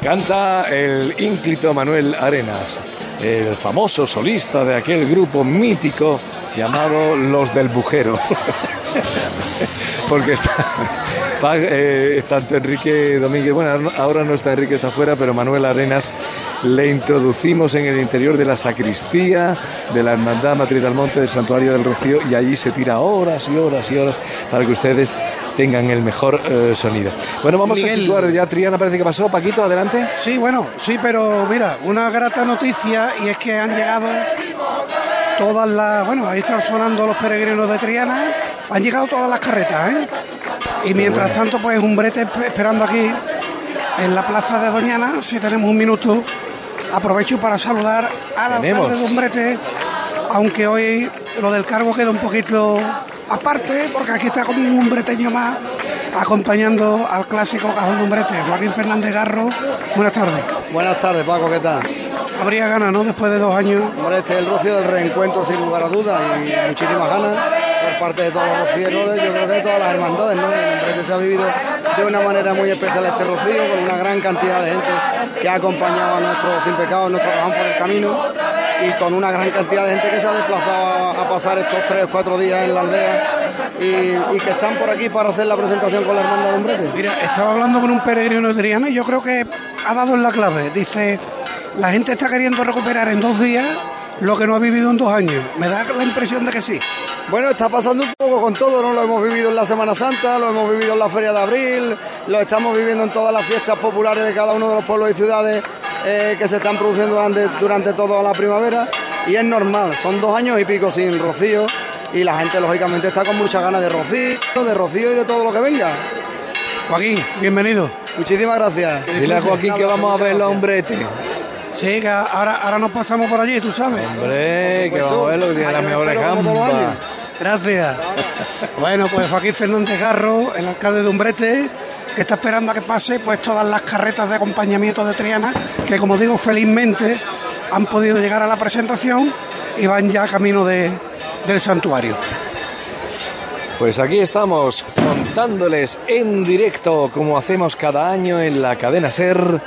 Canta el ínclito Manuel Arenas, el famoso solista de aquel grupo mítico llamado Los del Bujero. <laughs> <laughs> Porque está, eh, tanto Enrique Domínguez, bueno, ahora no está Enrique, está fuera, pero Manuel Arenas le introducimos en el interior de la sacristía de la Hermandad Matriz del Monte del Santuario del Rocío y allí se tira horas y horas y horas para que ustedes tengan el mejor eh, sonido. Bueno, vamos a situar ya, Triana parece que pasó. Paquito, adelante. Sí, bueno, sí, pero mira, una grata noticia y es que han llegado todas las, bueno, ahí están sonando los peregrinos de Triana, han llegado todas las carretas, ¿eh? Y mientras tanto, pues un brete esp- esperando aquí en la plaza de Doñana, si tenemos un minuto, aprovecho para saludar al Tenemos. alcalde de Umbrete, aunque hoy lo del cargo queda un poquito aparte, porque aquí está como un umbreteño más acompañando al clásico cajón de Umbrete, Joaquín Fernández Garro. Buenas tardes. Buenas tardes, Paco, ¿qué tal? Habría ganas, ¿no? Después de dos años. Hombre, este es el rocio del reencuentro, sin lugar a dudas, y muchísimas ganas parte de todos los rocieros, yo creo que todas las hermandades, que se ha vivido de una manera muy especial este rocío, con una gran cantidad de gente que ha acompañado a nuestros sin pecados, nuestro cajón por el camino. y con una gran cantidad de gente que se ha desplazado a, pasar estos tres o cuatro días en la aldea y, que están por aquí para hacer la presentación con la hermandad de Umbrete. Mira, estaba hablando con un peregrino de Triana y yo creo que ha dado en la clave. Dice, la gente está queriendo recuperar en dos días lo que no ha vivido en dos años. Me da la impresión de que sí. Bueno, está pasando un poco con todo, ¿no? Lo hemos vivido en la Semana Santa, lo hemos vivido en la Feria de Abril, lo estamos viviendo en todas las fiestas populares de cada uno de los pueblos y ciudades eh, que se están produciendo durante, durante toda la primavera. Y es normal, son dos años y pico sin rocío y la gente lógicamente está con muchas ganas de rocío, de rocío y de todo lo que venga. Joaquín, bienvenido. Muchísimas gracias. Dile a Joaquín que vamos a verlo a Umbrete. Sí, que ahora, ahora nos pasamos por allí, tú sabes. Hombre, que vamos a verlo, que tiene las mejores gambas. Gracias. bueno, pues Joaquín Fernández Garro, el alcalde de Umbrete, que está esperando a que pase pues todas las carretas de acompañamiento de Triana, que como digo, felizmente han podido llegar a la presentación y van ya camino de, del santuario. Pues aquí estamos contándoles en directo, como hacemos cada año en la cadena Ser,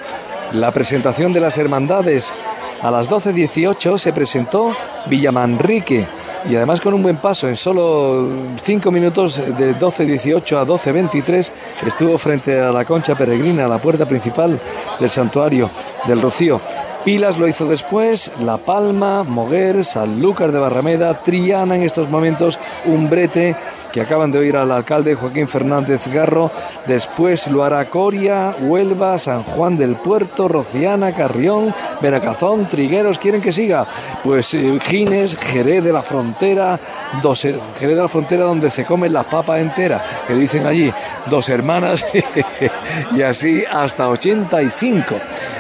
la presentación de las hermandades. A las 12.18 se presentó Villamanrique y además con un buen paso, en solo 5 minutos de 12.18 a 12.23 estuvo frente a la concha peregrina, la puerta principal del santuario del Rocío. Pilas lo hizo después, La Palma, Moguer, Sanlúcar de Barrameda, Triana en estos momentos, Umbrete, que acaban de oír al alcalde Joaquín Fernández Garro, después lo hará Coria, Huelva, San Juan del Puerto, Rociana, Carrión, Benacazón, Trigueros, ¿quieren que siga? Pues eh, Gines, Jerez de la Frontera, dos, eh, Jerez de la Frontera donde se come la papa entera, que dicen allí, dos hermanas, <laughs> y así hasta 85.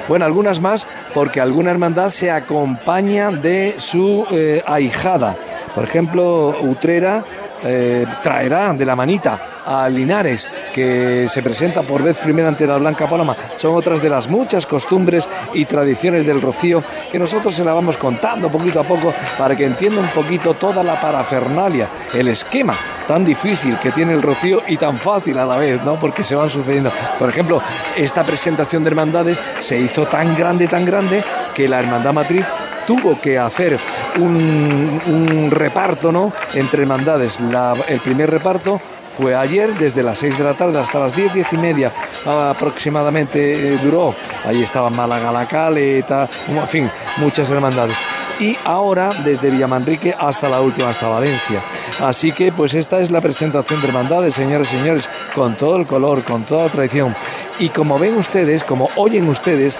Bueno, algunas más, porque alguna hermandad se acompaña de su eh, ahijada. Por ejemplo, Utrera eh, traerá de la manita a Linares, que se presenta por vez primera ante la Blanca Paloma. Son otras de las muchas costumbres y tradiciones del Rocío que nosotros se la vamos contando poquito a poco para que entienda un poquito toda la parafernalia, el esquema tan difícil que tiene el Rocío y tan fácil a la vez, ¿no? Porque se van sucediendo. Por ejemplo, esta presentación de hermandades se hizo tan grande, tan grande, que la hermandad matriz tuvo que hacer un, reparto ¿no? entre hermandades. El primer reparto fue ayer, desde las 6 de la tarde hasta las 10, 10 y media aproximadamente eh, duró. Ahí estaba Málaga la Caleta, en fin, muchas hermandades. Y ahora desde Villamanrique hasta la última, hasta Valencia. Así que pues esta es la presentación de hermandades, señores y señores, con todo el color, con toda la tradición. Y como ven ustedes, como oyen ustedes,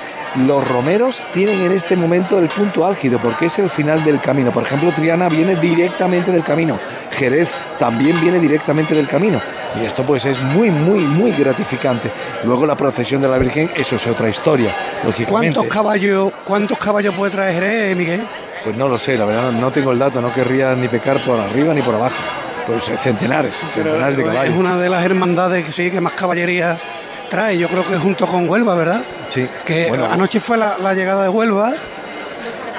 los romeros tienen en este momento el punto álgido porque es el final del camino. Por ejemplo, Triana viene directamente del camino. Jerez también viene directamente del camino. Y esto pues es muy, muy, muy gratificante. Luego la procesión de la Virgen, eso es otra historia, lógicamente. ¿Cuántos caballos, ¿Cuántos caballos puede traer Jerez, Miguel? Pues no lo sé, la verdad no tengo el dato, no querría ni pecar por arriba ni por abajo. Pues eh, centenares, centenares de Es caballos. una de las hermandades que sí que más caballería trae. Yo creo que junto con Huelva, ¿verdad? Sí. Que Bueno, anoche fue la, la llegada de Huelva.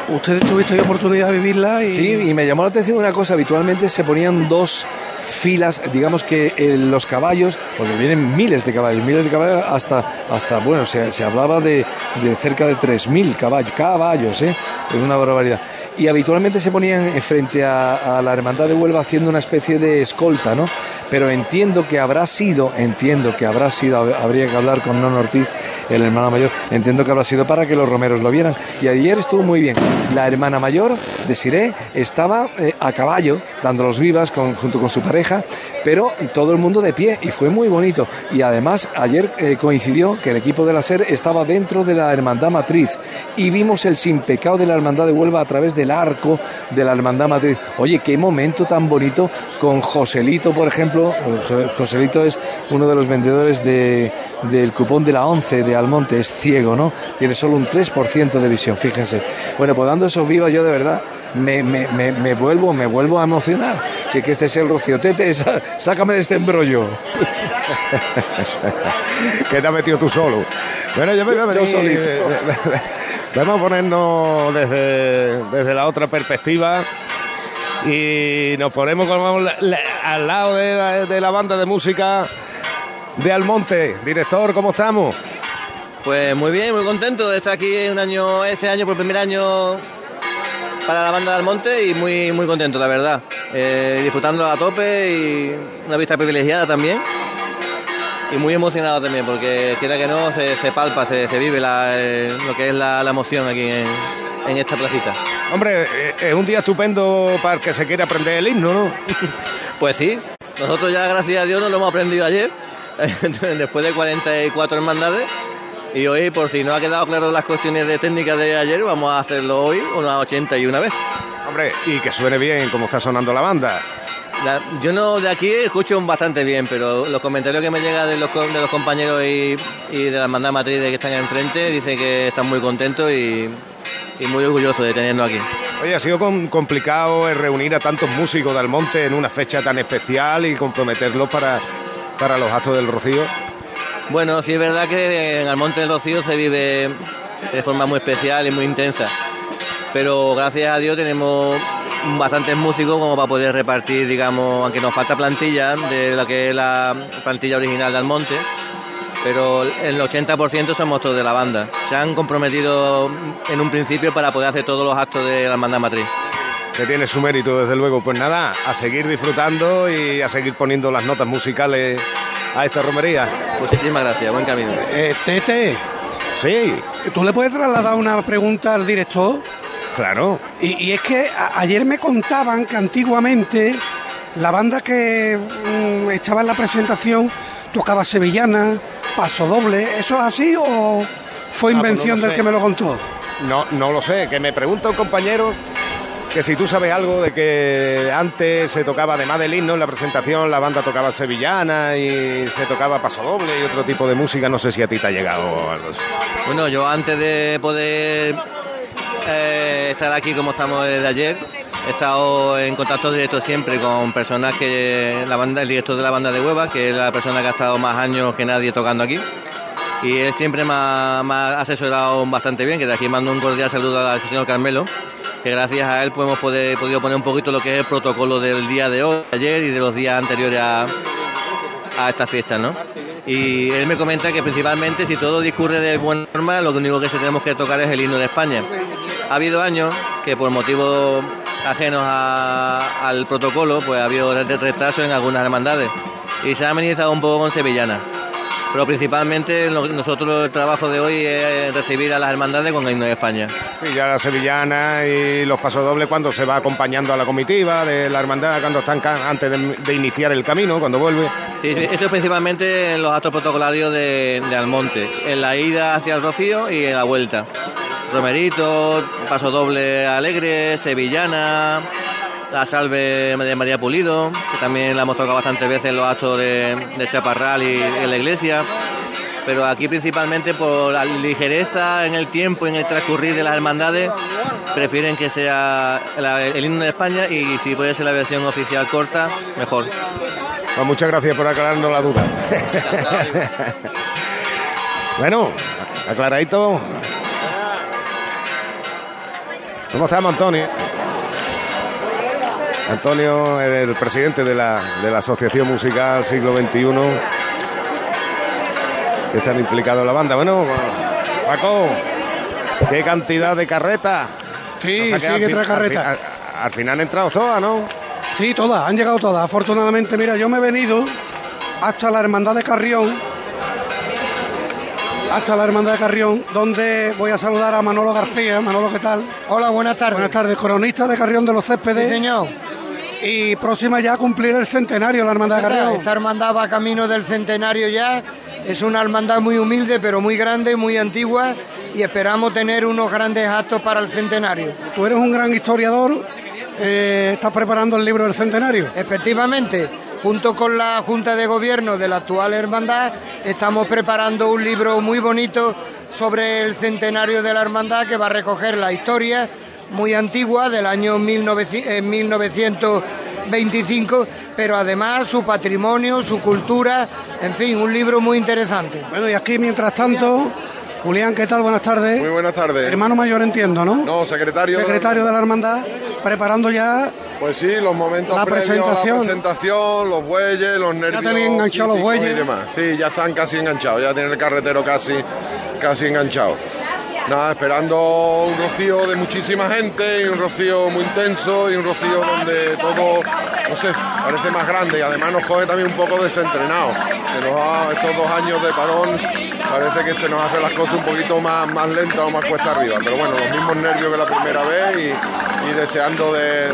Ustedes tuviste oportunidad de vivirla y Sí, y me llamó la atención una cosa, habitualmente se ponían dos filas, digamos que eh, los caballos, porque vienen miles de caballos, miles de caballos hasta, hasta bueno, se, se hablaba de, de cerca de 3.000 caballos, caballos, ¿eh? Es una barbaridad. Y habitualmente se ponían eh, frente a, a la Hermandad de Huelva haciendo una especie de escolta, ¿no? Pero entiendo que habrá sido, entiendo que habrá sido, hab- habría que hablar con Non Ortiz, el hermano mayor, entiendo que habrá sido para que los romeros lo vieran. Y ayer estuvo muy bien. La hermana mayor de Siré estaba eh, a caballo, dándolos vivas con- junto con su pareja, pero todo el mundo de pie y fue muy bonito. Y además ayer eh, coincidió que el equipo de la SER estaba dentro de la hermandad matriz y vimos el sin pecado de la hermandad de Huelva a través del arco de la hermandad matriz. Oye, qué momento tan bonito con Joselito, por ejemplo. Jo- Joselito es uno de los vendedores de, del cupón de la 11 de Almonte, es ciego, ¿no? Tiene solo un 3% de visión, fíjense. Bueno, pues dando esos vivas yo de verdad me, me, me, me vuelvo, me vuelvo a emocionar. Si que este es el rociotete, sácame de este embrollo. <laughs> que te has metido tú solo. Bueno, yo me voy a venir- yo solito. <laughs> Vamos a ponernos desde, desde la otra perspectiva y nos ponemos la- al lado de la, de la banda de música de Almonte. Director, ¿cómo estamos? Pues muy bien, muy contento de estar aquí un año, este año por primer año para la banda del monte y muy, muy contento, la verdad. Eh, disfrutando a tope y una vista privilegiada también. Y muy emocionado también, porque quiera que no, se, se palpa, se, se vive la, eh, lo que es la, la emoción aquí en, en esta placita. Hombre, eh, es un día estupendo para el que se quiere aprender el himno, ¿no? <laughs> Pues sí, nosotros ya gracias a Dios nos lo hemos aprendido ayer, <laughs> después de 44 hermandades. Y hoy, por si no ha quedado claro las cuestiones de técnica de ayer, vamos a hacerlo hoy unas 81 veces. Hombre, y que suene bien como está sonando la banda. La- yo no de aquí escucho bastante bien, pero los comentarios que me llegan de los, co- de los compañeros y, y de la hermandad matriz de que están enfrente dicen que están muy contentos y, y muy orgullosos de tenernos aquí. Oye, ha sido complicado reunir a tantos músicos de Almonte en una fecha tan especial y comprometerlos para, para los actos del Rocío. Bueno, sí es verdad que en Almonte del Rocío se vive de forma muy especial y muy intensa. Pero gracias a Dios tenemos bastantes músicos como para poder repartir, digamos, aunque nos falta plantilla de lo que es la plantilla original de Almonte, pero el 80% somos todos de la banda. Se han comprometido en un principio para poder hacer todos los actos de la hermandad matriz. Que tiene su mérito, desde luego. Pues nada, a seguir disfrutando y a seguir poniendo las notas musicales a esta romería. Muchísimas gracias, buen camino. Eh, Tete. Sí. ¿Tú le puedes trasladar una pregunta al director? Claro. Y, y es que ayer me contaban que antiguamente la banda que mm, estaba en la presentación tocaba sevillana, paso doble. ¿Eso es así o fue Ah, pues no invención del sé. que me lo contó? No, no lo sé, que me pregunta un compañero que si tú sabes algo de que antes se tocaba además del himno en la presentación, la banda tocaba sevillana y se tocaba paso doble y otro tipo de música, no sé si a ti te ha llegado algo. Bueno, yo antes de poder eh, estar aquí como estamos desde ayer, he estado en contacto directo siempre con personas que la banda, el director de la banda de Hueva, que es la persona que ha estado más años que nadie tocando aquí. Y él siempre me ha, me ha asesorado bastante bien, que de aquí mando un cordial saludo al señor Carmelo, que gracias a él pues, hemos pode- podido poner un poquito lo que es el protocolo del día de hoy, ayer y de los días anteriores a, a esta fiesta, ¿no? Y él me comenta que principalmente si todo discurre de buena forma, lo único que se tenemos que tocar es el himno de España. Ha habido años que por motivos ajenos al protocolo, pues ha habido retraso en algunas hermandades y se ha amenizado un poco con sevillana. Pero principalmente nosotros el trabajo de hoy es recibir a las hermandades con el himno de España. Sí, ya la sevillana y los pasodobles cuando se va acompañando a la comitiva de la hermandad, cuando están antes de, de iniciar el camino, cuando vuelve. Sí, sí, eso es principalmente en los actos protocolarios de, de Almonte, en la ida hacia el Rocío y en la vuelta. Romerito, paso doble alegre, sevillana, la salve de María Pulido, que también la hemos tocado bastantes veces en los actos de, de Chaparral y en la iglesia. Pero aquí principalmente por la ligereza en el tiempo, en el transcurrir de las hermandades, prefieren que sea la- el himno de España y si puede ser la versión oficial corta, mejor. Pues muchas gracias por aclararnos la duda. <laughs> bueno, aclaradito. ¿Cómo estamos, Antonio? Antonio es el presidente de la, de la Asociación Musical Siglo XXI. Que están implicados en la banda. Bueno, Paco, qué cantidad de carretas. Sí, O sea sí, al fin- carreta. Al, al final han entrado todas, ¿no? Sí, todas, han llegado todas. Afortunadamente, mira, yo me he venido hasta la Hermandad de Carrión, hasta la Hermandad de Carrión, donde voy a saludar a Manolo García. Manolo, ¿qué tal? Hola, buenas tardes. Buenas tardes, coronista de Carrión de los Céspedes. Sí, señor. Y próxima ya a cumplir el centenario la Hermandad de Carrión. Esta hermandad va camino del centenario ya. Es una hermandad muy humilde, pero muy grande, muy antigua. Y esperamos tener unos grandes actos para el centenario. Tú eres un gran historiador. eh, ¿Estás preparando el libro del centenario? Efectivamente, junto con la Junta de Gobierno de la actual hermandad, estamos preparando un libro muy bonito sobre el centenario de la hermandad que va a recoger la historia muy antigua del año 1900 eh, 1925, pero además su patrimonio, su cultura, en fin, un libro muy interesante. Bueno, y aquí mientras tanto, Julián, ¿qué tal? Buenas tardes. Muy buenas tardes. Hermano mayor entiendo, ¿no? No, secretario. de la Secretario de la hermandad, preparando ya Pues sí, los momentos La previos presentación. la presentación, los bueyes, los nervios. tenéis enganchados los bueyes. Y demás. Sí, ya están casi enganchados, ya tienen el carretero casi, casi enganchado. Nada, esperando un rocío de muchísima gente y un rocío muy intenso y un rocío donde todo, no sé, parece más grande. Y además nos coge también un poco desentrenados. Estos dos años de parón parece que se nos hacen las cosas un poquito más, más lentas o más cuesta arriba, pero bueno, los mismos nervios que la primera vez y, y deseando de,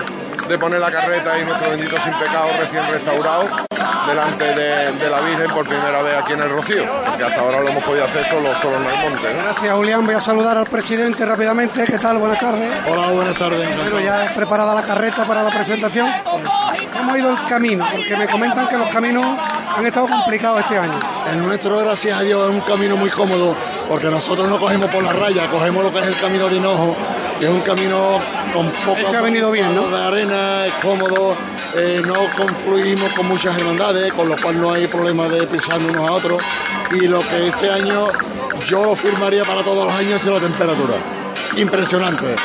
de poner la carreta y nuestro bendito sin pecado recién restaurado delante de, de la Virgen por primera vez aquí en el Rocío, porque hasta ahora lo hemos podido hacer solo, solo en el monte. ¿no? Gracias, Julián. Voy a saludar al presidente rápidamente. ¿Qué tal? Buenas tardes. Hola, buenas tardes. Bueno, ya es preparada la carreta para la presentación. ¿Cómo ha ido el camino? Porque me comentan que los caminos han estado complicados este año. El nuestro, gracias a Dios, es un camino muy cómodo, porque nosotros no cogemos por la raya, cogemos lo que es el camino de Hinojo, que es un camino con poco Ese ha venido bien, ¿no? de arena, es cómodo, eh, no confluimos con muchas hermandades, con lo cual no hay problema de pisar unos a otros. Y lo que este año yo lo firmaría para todos los años es la temperatura. Impresionante. Eh,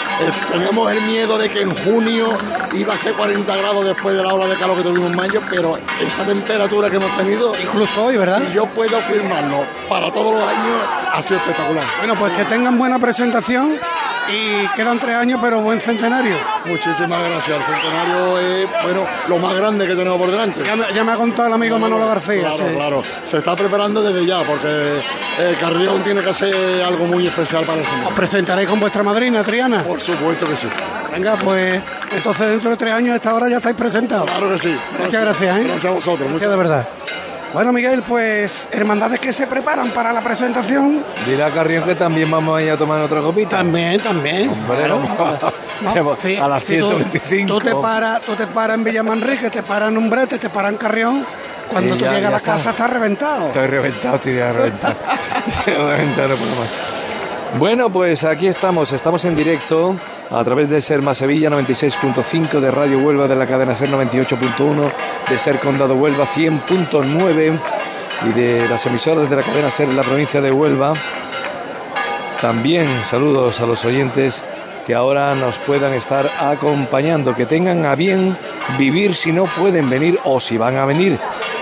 teníamos el miedo de que en junio iba a ser 40 grados después de la ola de calor que tuvimos en mayo, pero esta temperatura que hemos tenido. Incluso hoy, ¿verdad? Y yo puedo firmarlo. Para todos los años ha sido espectacular. Bueno, pues que tengan buena presentación y quedan tres años, pero buen centenario. Muchísimas gracias. El centenario es, bueno, lo más grande que tenemos por delante. Ya me, ya me ha contado el amigo Manolo García. Claro, sí. claro. Se está preparando desde ya, porque eh, Carrión tiene que hacer algo muy especial para el señor. ¿Os presentaréis con vuestra madrina, Triana? Por supuesto que sí. Venga, pues entonces dentro de tres años a esta hora ya estáis presentados. Claro que sí. Muchas gracias, ¿eh? Gracias a vosotros. Gracias de verdad. Bueno, Miguel, pues hermandades que se preparan para la presentación. Dile a Carrión que también vamos a ir a tomar otra copita. También, también. Hombre, No, no. sí, a las tú- 7.25. Tú te paras tú te paras en Villamanrique, te paras en Umbrete, te paras en Carrión. Cuando Sí, tú ya- llegas a la está. casa estás reventado. Estoy reventado, estoy ya reventado. <laughs> Reventado, no puedo más. Bueno, pues aquí estamos, estamos en directo a través de Ser Más Sevilla 96.5, de Radio Huelva, de la cadena Ser 98.1, de Ser Condado Huelva 100.9 y de las emisoras de la cadena Ser en la provincia de Huelva. También saludos a los oyentes que ahora nos puedan estar acompañando, que tengan a bien vivir si no pueden venir o si van a venir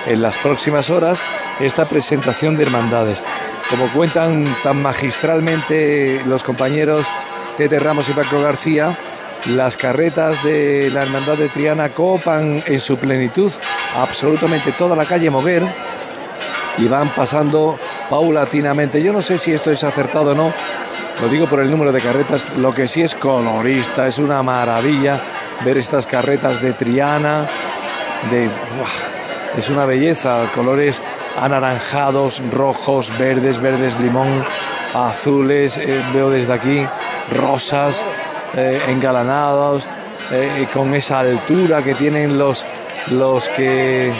en las próximas horas esta presentación de hermandades. Como cuentan tan magistralmente los compañeros Tete Ramos y Paco García, las carretas de la Hermandad de Triana copan en su plenitud absolutamente toda la calle Moguer y van pasando paulatinamente. Yo no sé si esto es acertado o no, lo digo por el número de carretas, lo que sí es colorista, es una maravilla ver estas carretas de Triana, es una belleza, colores anaranjados, rojos, verdes, verdes limón, azules, eh, veo desde aquí rosas, eh, engalanados, eh, con esa altura que tienen los, los que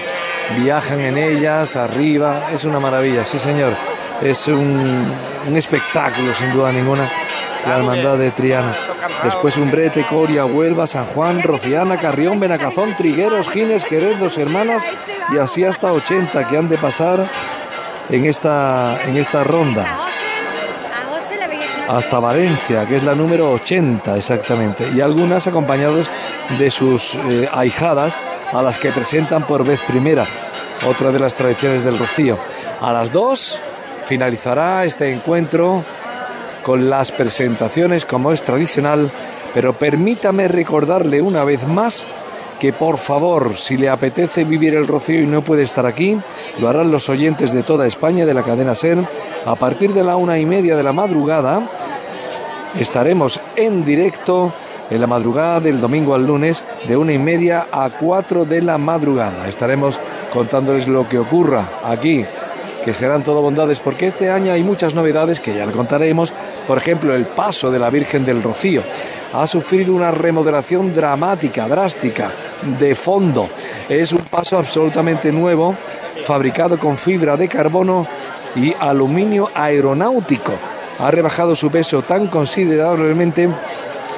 viajan en ellas, arriba, es una maravilla, sí señor, es un, un espectáculo sin duda ninguna la hermandad de Triana. Después Umbrete, Coria, Huelva, San Juan, Rociana, Carrión, Benacazón, Trigueros, Gines, Quered, Dos Hermanas y así hasta 80 que han de pasar en esta, en esta ronda. Hasta Valencia, que es la número 80 exactamente, y algunas acompañados de sus eh, ahijadas a las que presentan por vez primera, otra de las tradiciones del Rocío. A las 2 finalizará este encuentro con las presentaciones como es tradicional, pero permítame recordarle una vez más que por favor, si le apetece vivir el rocío y no puede estar aquí, lo harán los oyentes de toda España de la cadena SER. A partir de la una y media de la madrugada estaremos en directo en la madrugada del domingo al lunes de una y media a cuatro de la madrugada. Estaremos contándoles lo que ocurra aquí que serán todo bondades, porque este año hay muchas novedades que ya le contaremos. Por ejemplo, el paso de la Virgen del Rocío ha sufrido una remodelación dramática, drástica, de fondo. Es un paso absolutamente nuevo, fabricado con fibra de carbono y aluminio aeronáutico. Ha rebajado su peso tan considerablemente,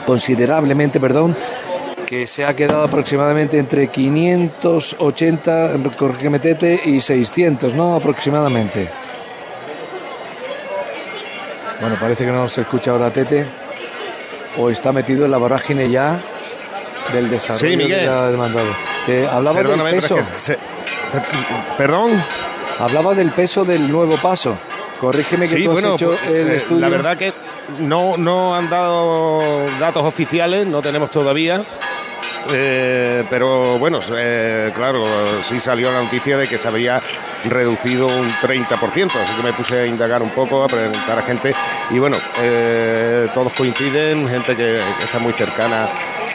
considerablemente, perdón, que se ha quedado aproximadamente entre 580, corrígeme Tete, y 600, ¿no? Aproximadamente. Bueno, parece que no se escucha ahora Tete, o está metido en la vorágine ya del desarrollo Sí, Miguel. de la hermandad. Te hablaba Perdóname, del peso. es que se- Perdón. Hablaba del peso del nuevo paso. Corrígeme que Sí, tú has bueno, hecho pues, el eh, estudio. La verdad que no, no han dado datos oficiales, no tenemos todavía. Eh, pero bueno, eh, claro, sí salió la noticia de que se había reducido un 30%, así que me puse a indagar un poco, a preguntar a gente y bueno, eh, todos coinciden, gente que, está muy cercana,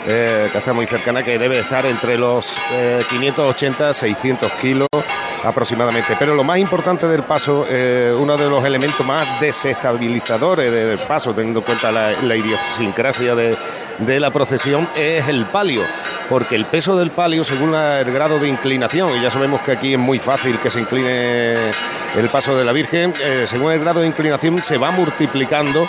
que está muy cercana, que debe estar entre los eh, 580 600 kilos aproximadamente. Pero lo más importante del paso, uno de los elementos más desestabilizadores del paso, teniendo en cuenta la idiosincrasia de, de la procesión, es el palio. Porque el peso del palio, según el grado de inclinación, y ya sabemos que aquí es muy fácil que se incline el paso de la Virgen, eh, según el grado de inclinación se va multiplicando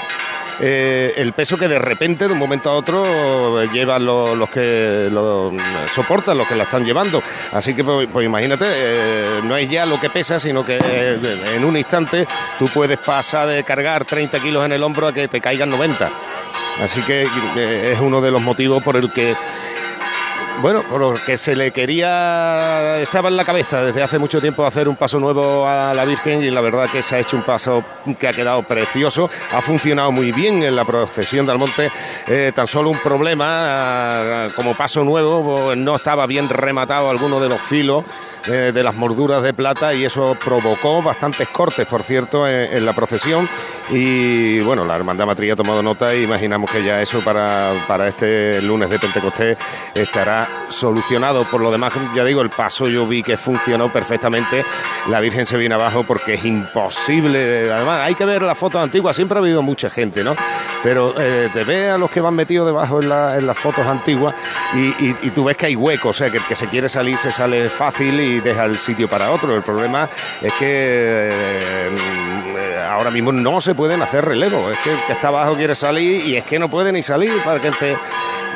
eh, el peso que de repente, de un momento a otro, llevan lo- los que lo soportan, los que la están llevando. Así que, pues, pues imagínate, eh, no es ya lo que pesa, sino que en un instante tú puedes pasar de cargar 30 kilos en el hombro a que te caigan 90. Así que eh, es uno de los motivos por el que bueno, por lo que se le quería, estaba en la cabeza desde hace mucho tiempo hacer un paso nuevo a la Virgen y la verdad que se ha hecho un paso que ha quedado precioso, ha funcionado muy bien en la procesión del monte, Eh, tan solo un problema, ah, como paso nuevo, no estaba bien rematado alguno de los filos eh, de las morduras de plata y eso provocó bastantes cortes, por cierto, en, la procesión y bueno, la Hermandad Matriz ha tomado nota y imaginamos que ya eso para, para este lunes de Pentecostés estará solucionado. Por lo demás, ya digo, el paso yo vi que funcionó perfectamente. La Virgen se viene abajo porque es imposible. Además, hay que ver las fotos antiguas. Siempre ha habido mucha gente, ¿no? Pero eh, te ve a los que van metidos debajo en, la- en las fotos antiguas y, y- tú ves que hay huecos. O sea, que el que se quiere salir se sale fácil y deja el sitio para otro. El problema es que eh, ahora mismo no se pueden hacer relevos. Es que el que está abajo quiere salir y es que no puede ni salir para que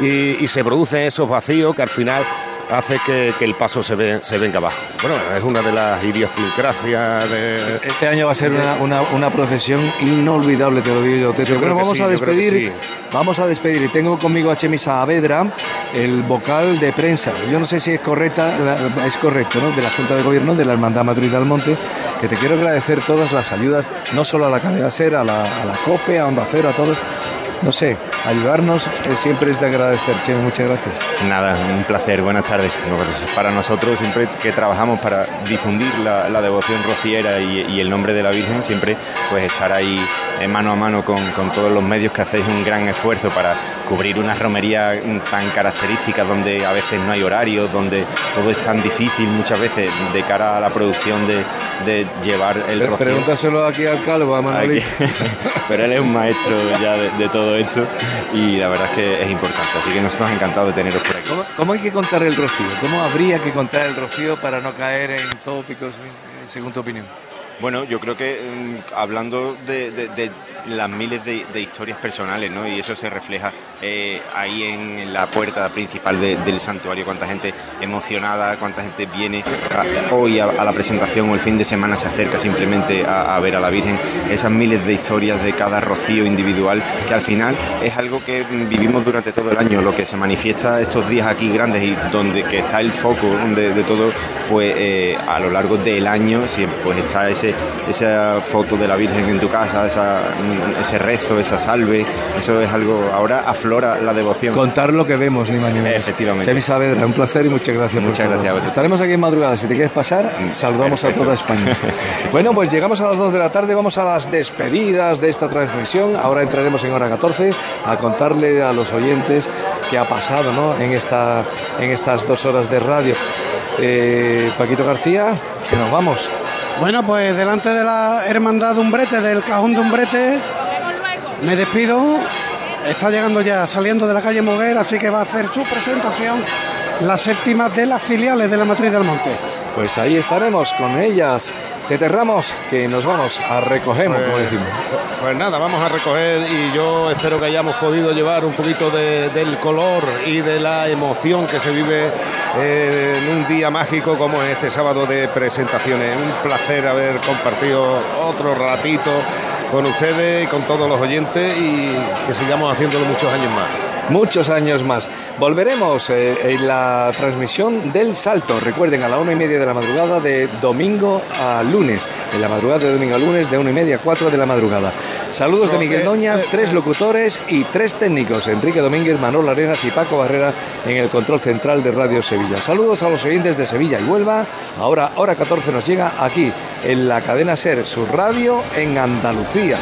y, y se producen esos vacíos que al final hace que, que el paso se, ve, se venga abajo. Bueno, es una de las idiosincrasias de... Este año va a ser una, una- una procesión inolvidable, te lo digo yo. Tete. Yo Bueno, vamos sí, a despedir. sí. Vamos a despedir. Y tengo conmigo a Chemi Saavedra, el vocal de prensa. Yo no sé si es correcta, es correcto, ¿no? De la Junta de Gobierno de la Hermandad Madrid del Monte, que te quiero agradecer todas las ayudas, no solo a la cadena SER, a la, a la COPE, a Onda Cero, a todos. No sé, ayudarnos eh, siempre es de agradecer. Chemi, muchas gracias. Nada, un placer, buenas tardes. Para nosotros, siempre que trabajamos para difundir la, la devoción rociera y, y el nombre de la Virgen, siempre pues estar ahí eh, mano a mano con, con todos los medios que hacéis un gran esfuerzo para cubrir una romería mm, tan característica donde a veces no hay horarios, donde todo es tan difícil muchas veces de cara a la producción de, de llevar el rocío. Pregúntaselo aquí al calvo, a Manolito. <laughs> Pero él es un maestro ya de, de todo esto y la verdad es que es importante. Así que nosotros encantados de teneros por aquí. ¿Cómo, cómo hay que contar el rocío? ¿Cómo habría que contar el rocío para no caer en tópicos, según tu opinión? Bueno, yo creo que mm, hablando de, las miles de, historias personales, ¿no? Y eso se refleja eh, ahí en la puerta principal de- del santuario, cuánta gente emocionada, cuánta gente viene hoy a, la presentación o el fin de semana se acerca simplemente a, ver a la Virgen. Esas miles de historias de cada rocío individual, que al final es algo que mm, vivimos durante todo el año, lo que se manifiesta estos días aquí grandes y donde que está el foco de, todo, pues eh, a lo largo del año pues está ese esa foto de la Virgen en tu casa, esa, mm, ese rezo, esa salve, eso es algo ahora aflora la devoción. Contar lo que vemos, ni más ni menos. Efectivamente. Chemi Saavedra, un placer y muchas gracias. Muchas por todo. gracias a vosotros. Estaremos aquí en madrugada. Si te quieres pasar, saludamos Perfecto. a toda España. <laughs> bueno, pues llegamos a las 2 de la tarde. Vamos a las despedidas de esta transmisión. Ahora entraremos en hora 14 a contarle a los oyentes qué ha pasado ¿no? en, esta, en estas dos horas de radio. Eh, Paquito García, que nos vamos. Bueno, pues delante de la hermandad de Umbrete, del cajón de Umbrete, me despido. Está llegando ya, saliendo de la calle Moguer, así que va a hacer su presentación la séptima de las filiales de la Matriz del Monte. Pues ahí estaremos con ellas. Tete Ramos, que nos vamos a recogemos, como Pues- decimos. Pues nada, vamos a recoger y yo espero que hayamos podido llevar un poquito de- del color y de la emoción que se vive eh, en un día mágico como es este sábado de presentaciones. Un placer haber compartido otro ratito con ustedes y con todos los oyentes y que sigamos haciéndolo muchos años más. Muchos años más. Volveremos eh, en la transmisión del salto. Recuerden, a la una y media de la madrugada de domingo a lunes. en la madrugada de domingo a lunes de 1 y media a 4 de la madrugada. Saludos de Miguel eh, Doña, eh, tres locutores y tres técnicos, Enrique Domínguez, Manuel Arenas y Paco Barrera en el control central de Radio Sevilla. Saludos a los oyentes de Sevilla y Huelva. Ahora, hora 14 nos llega aquí en la cadena Ser, su radio en Andalucía.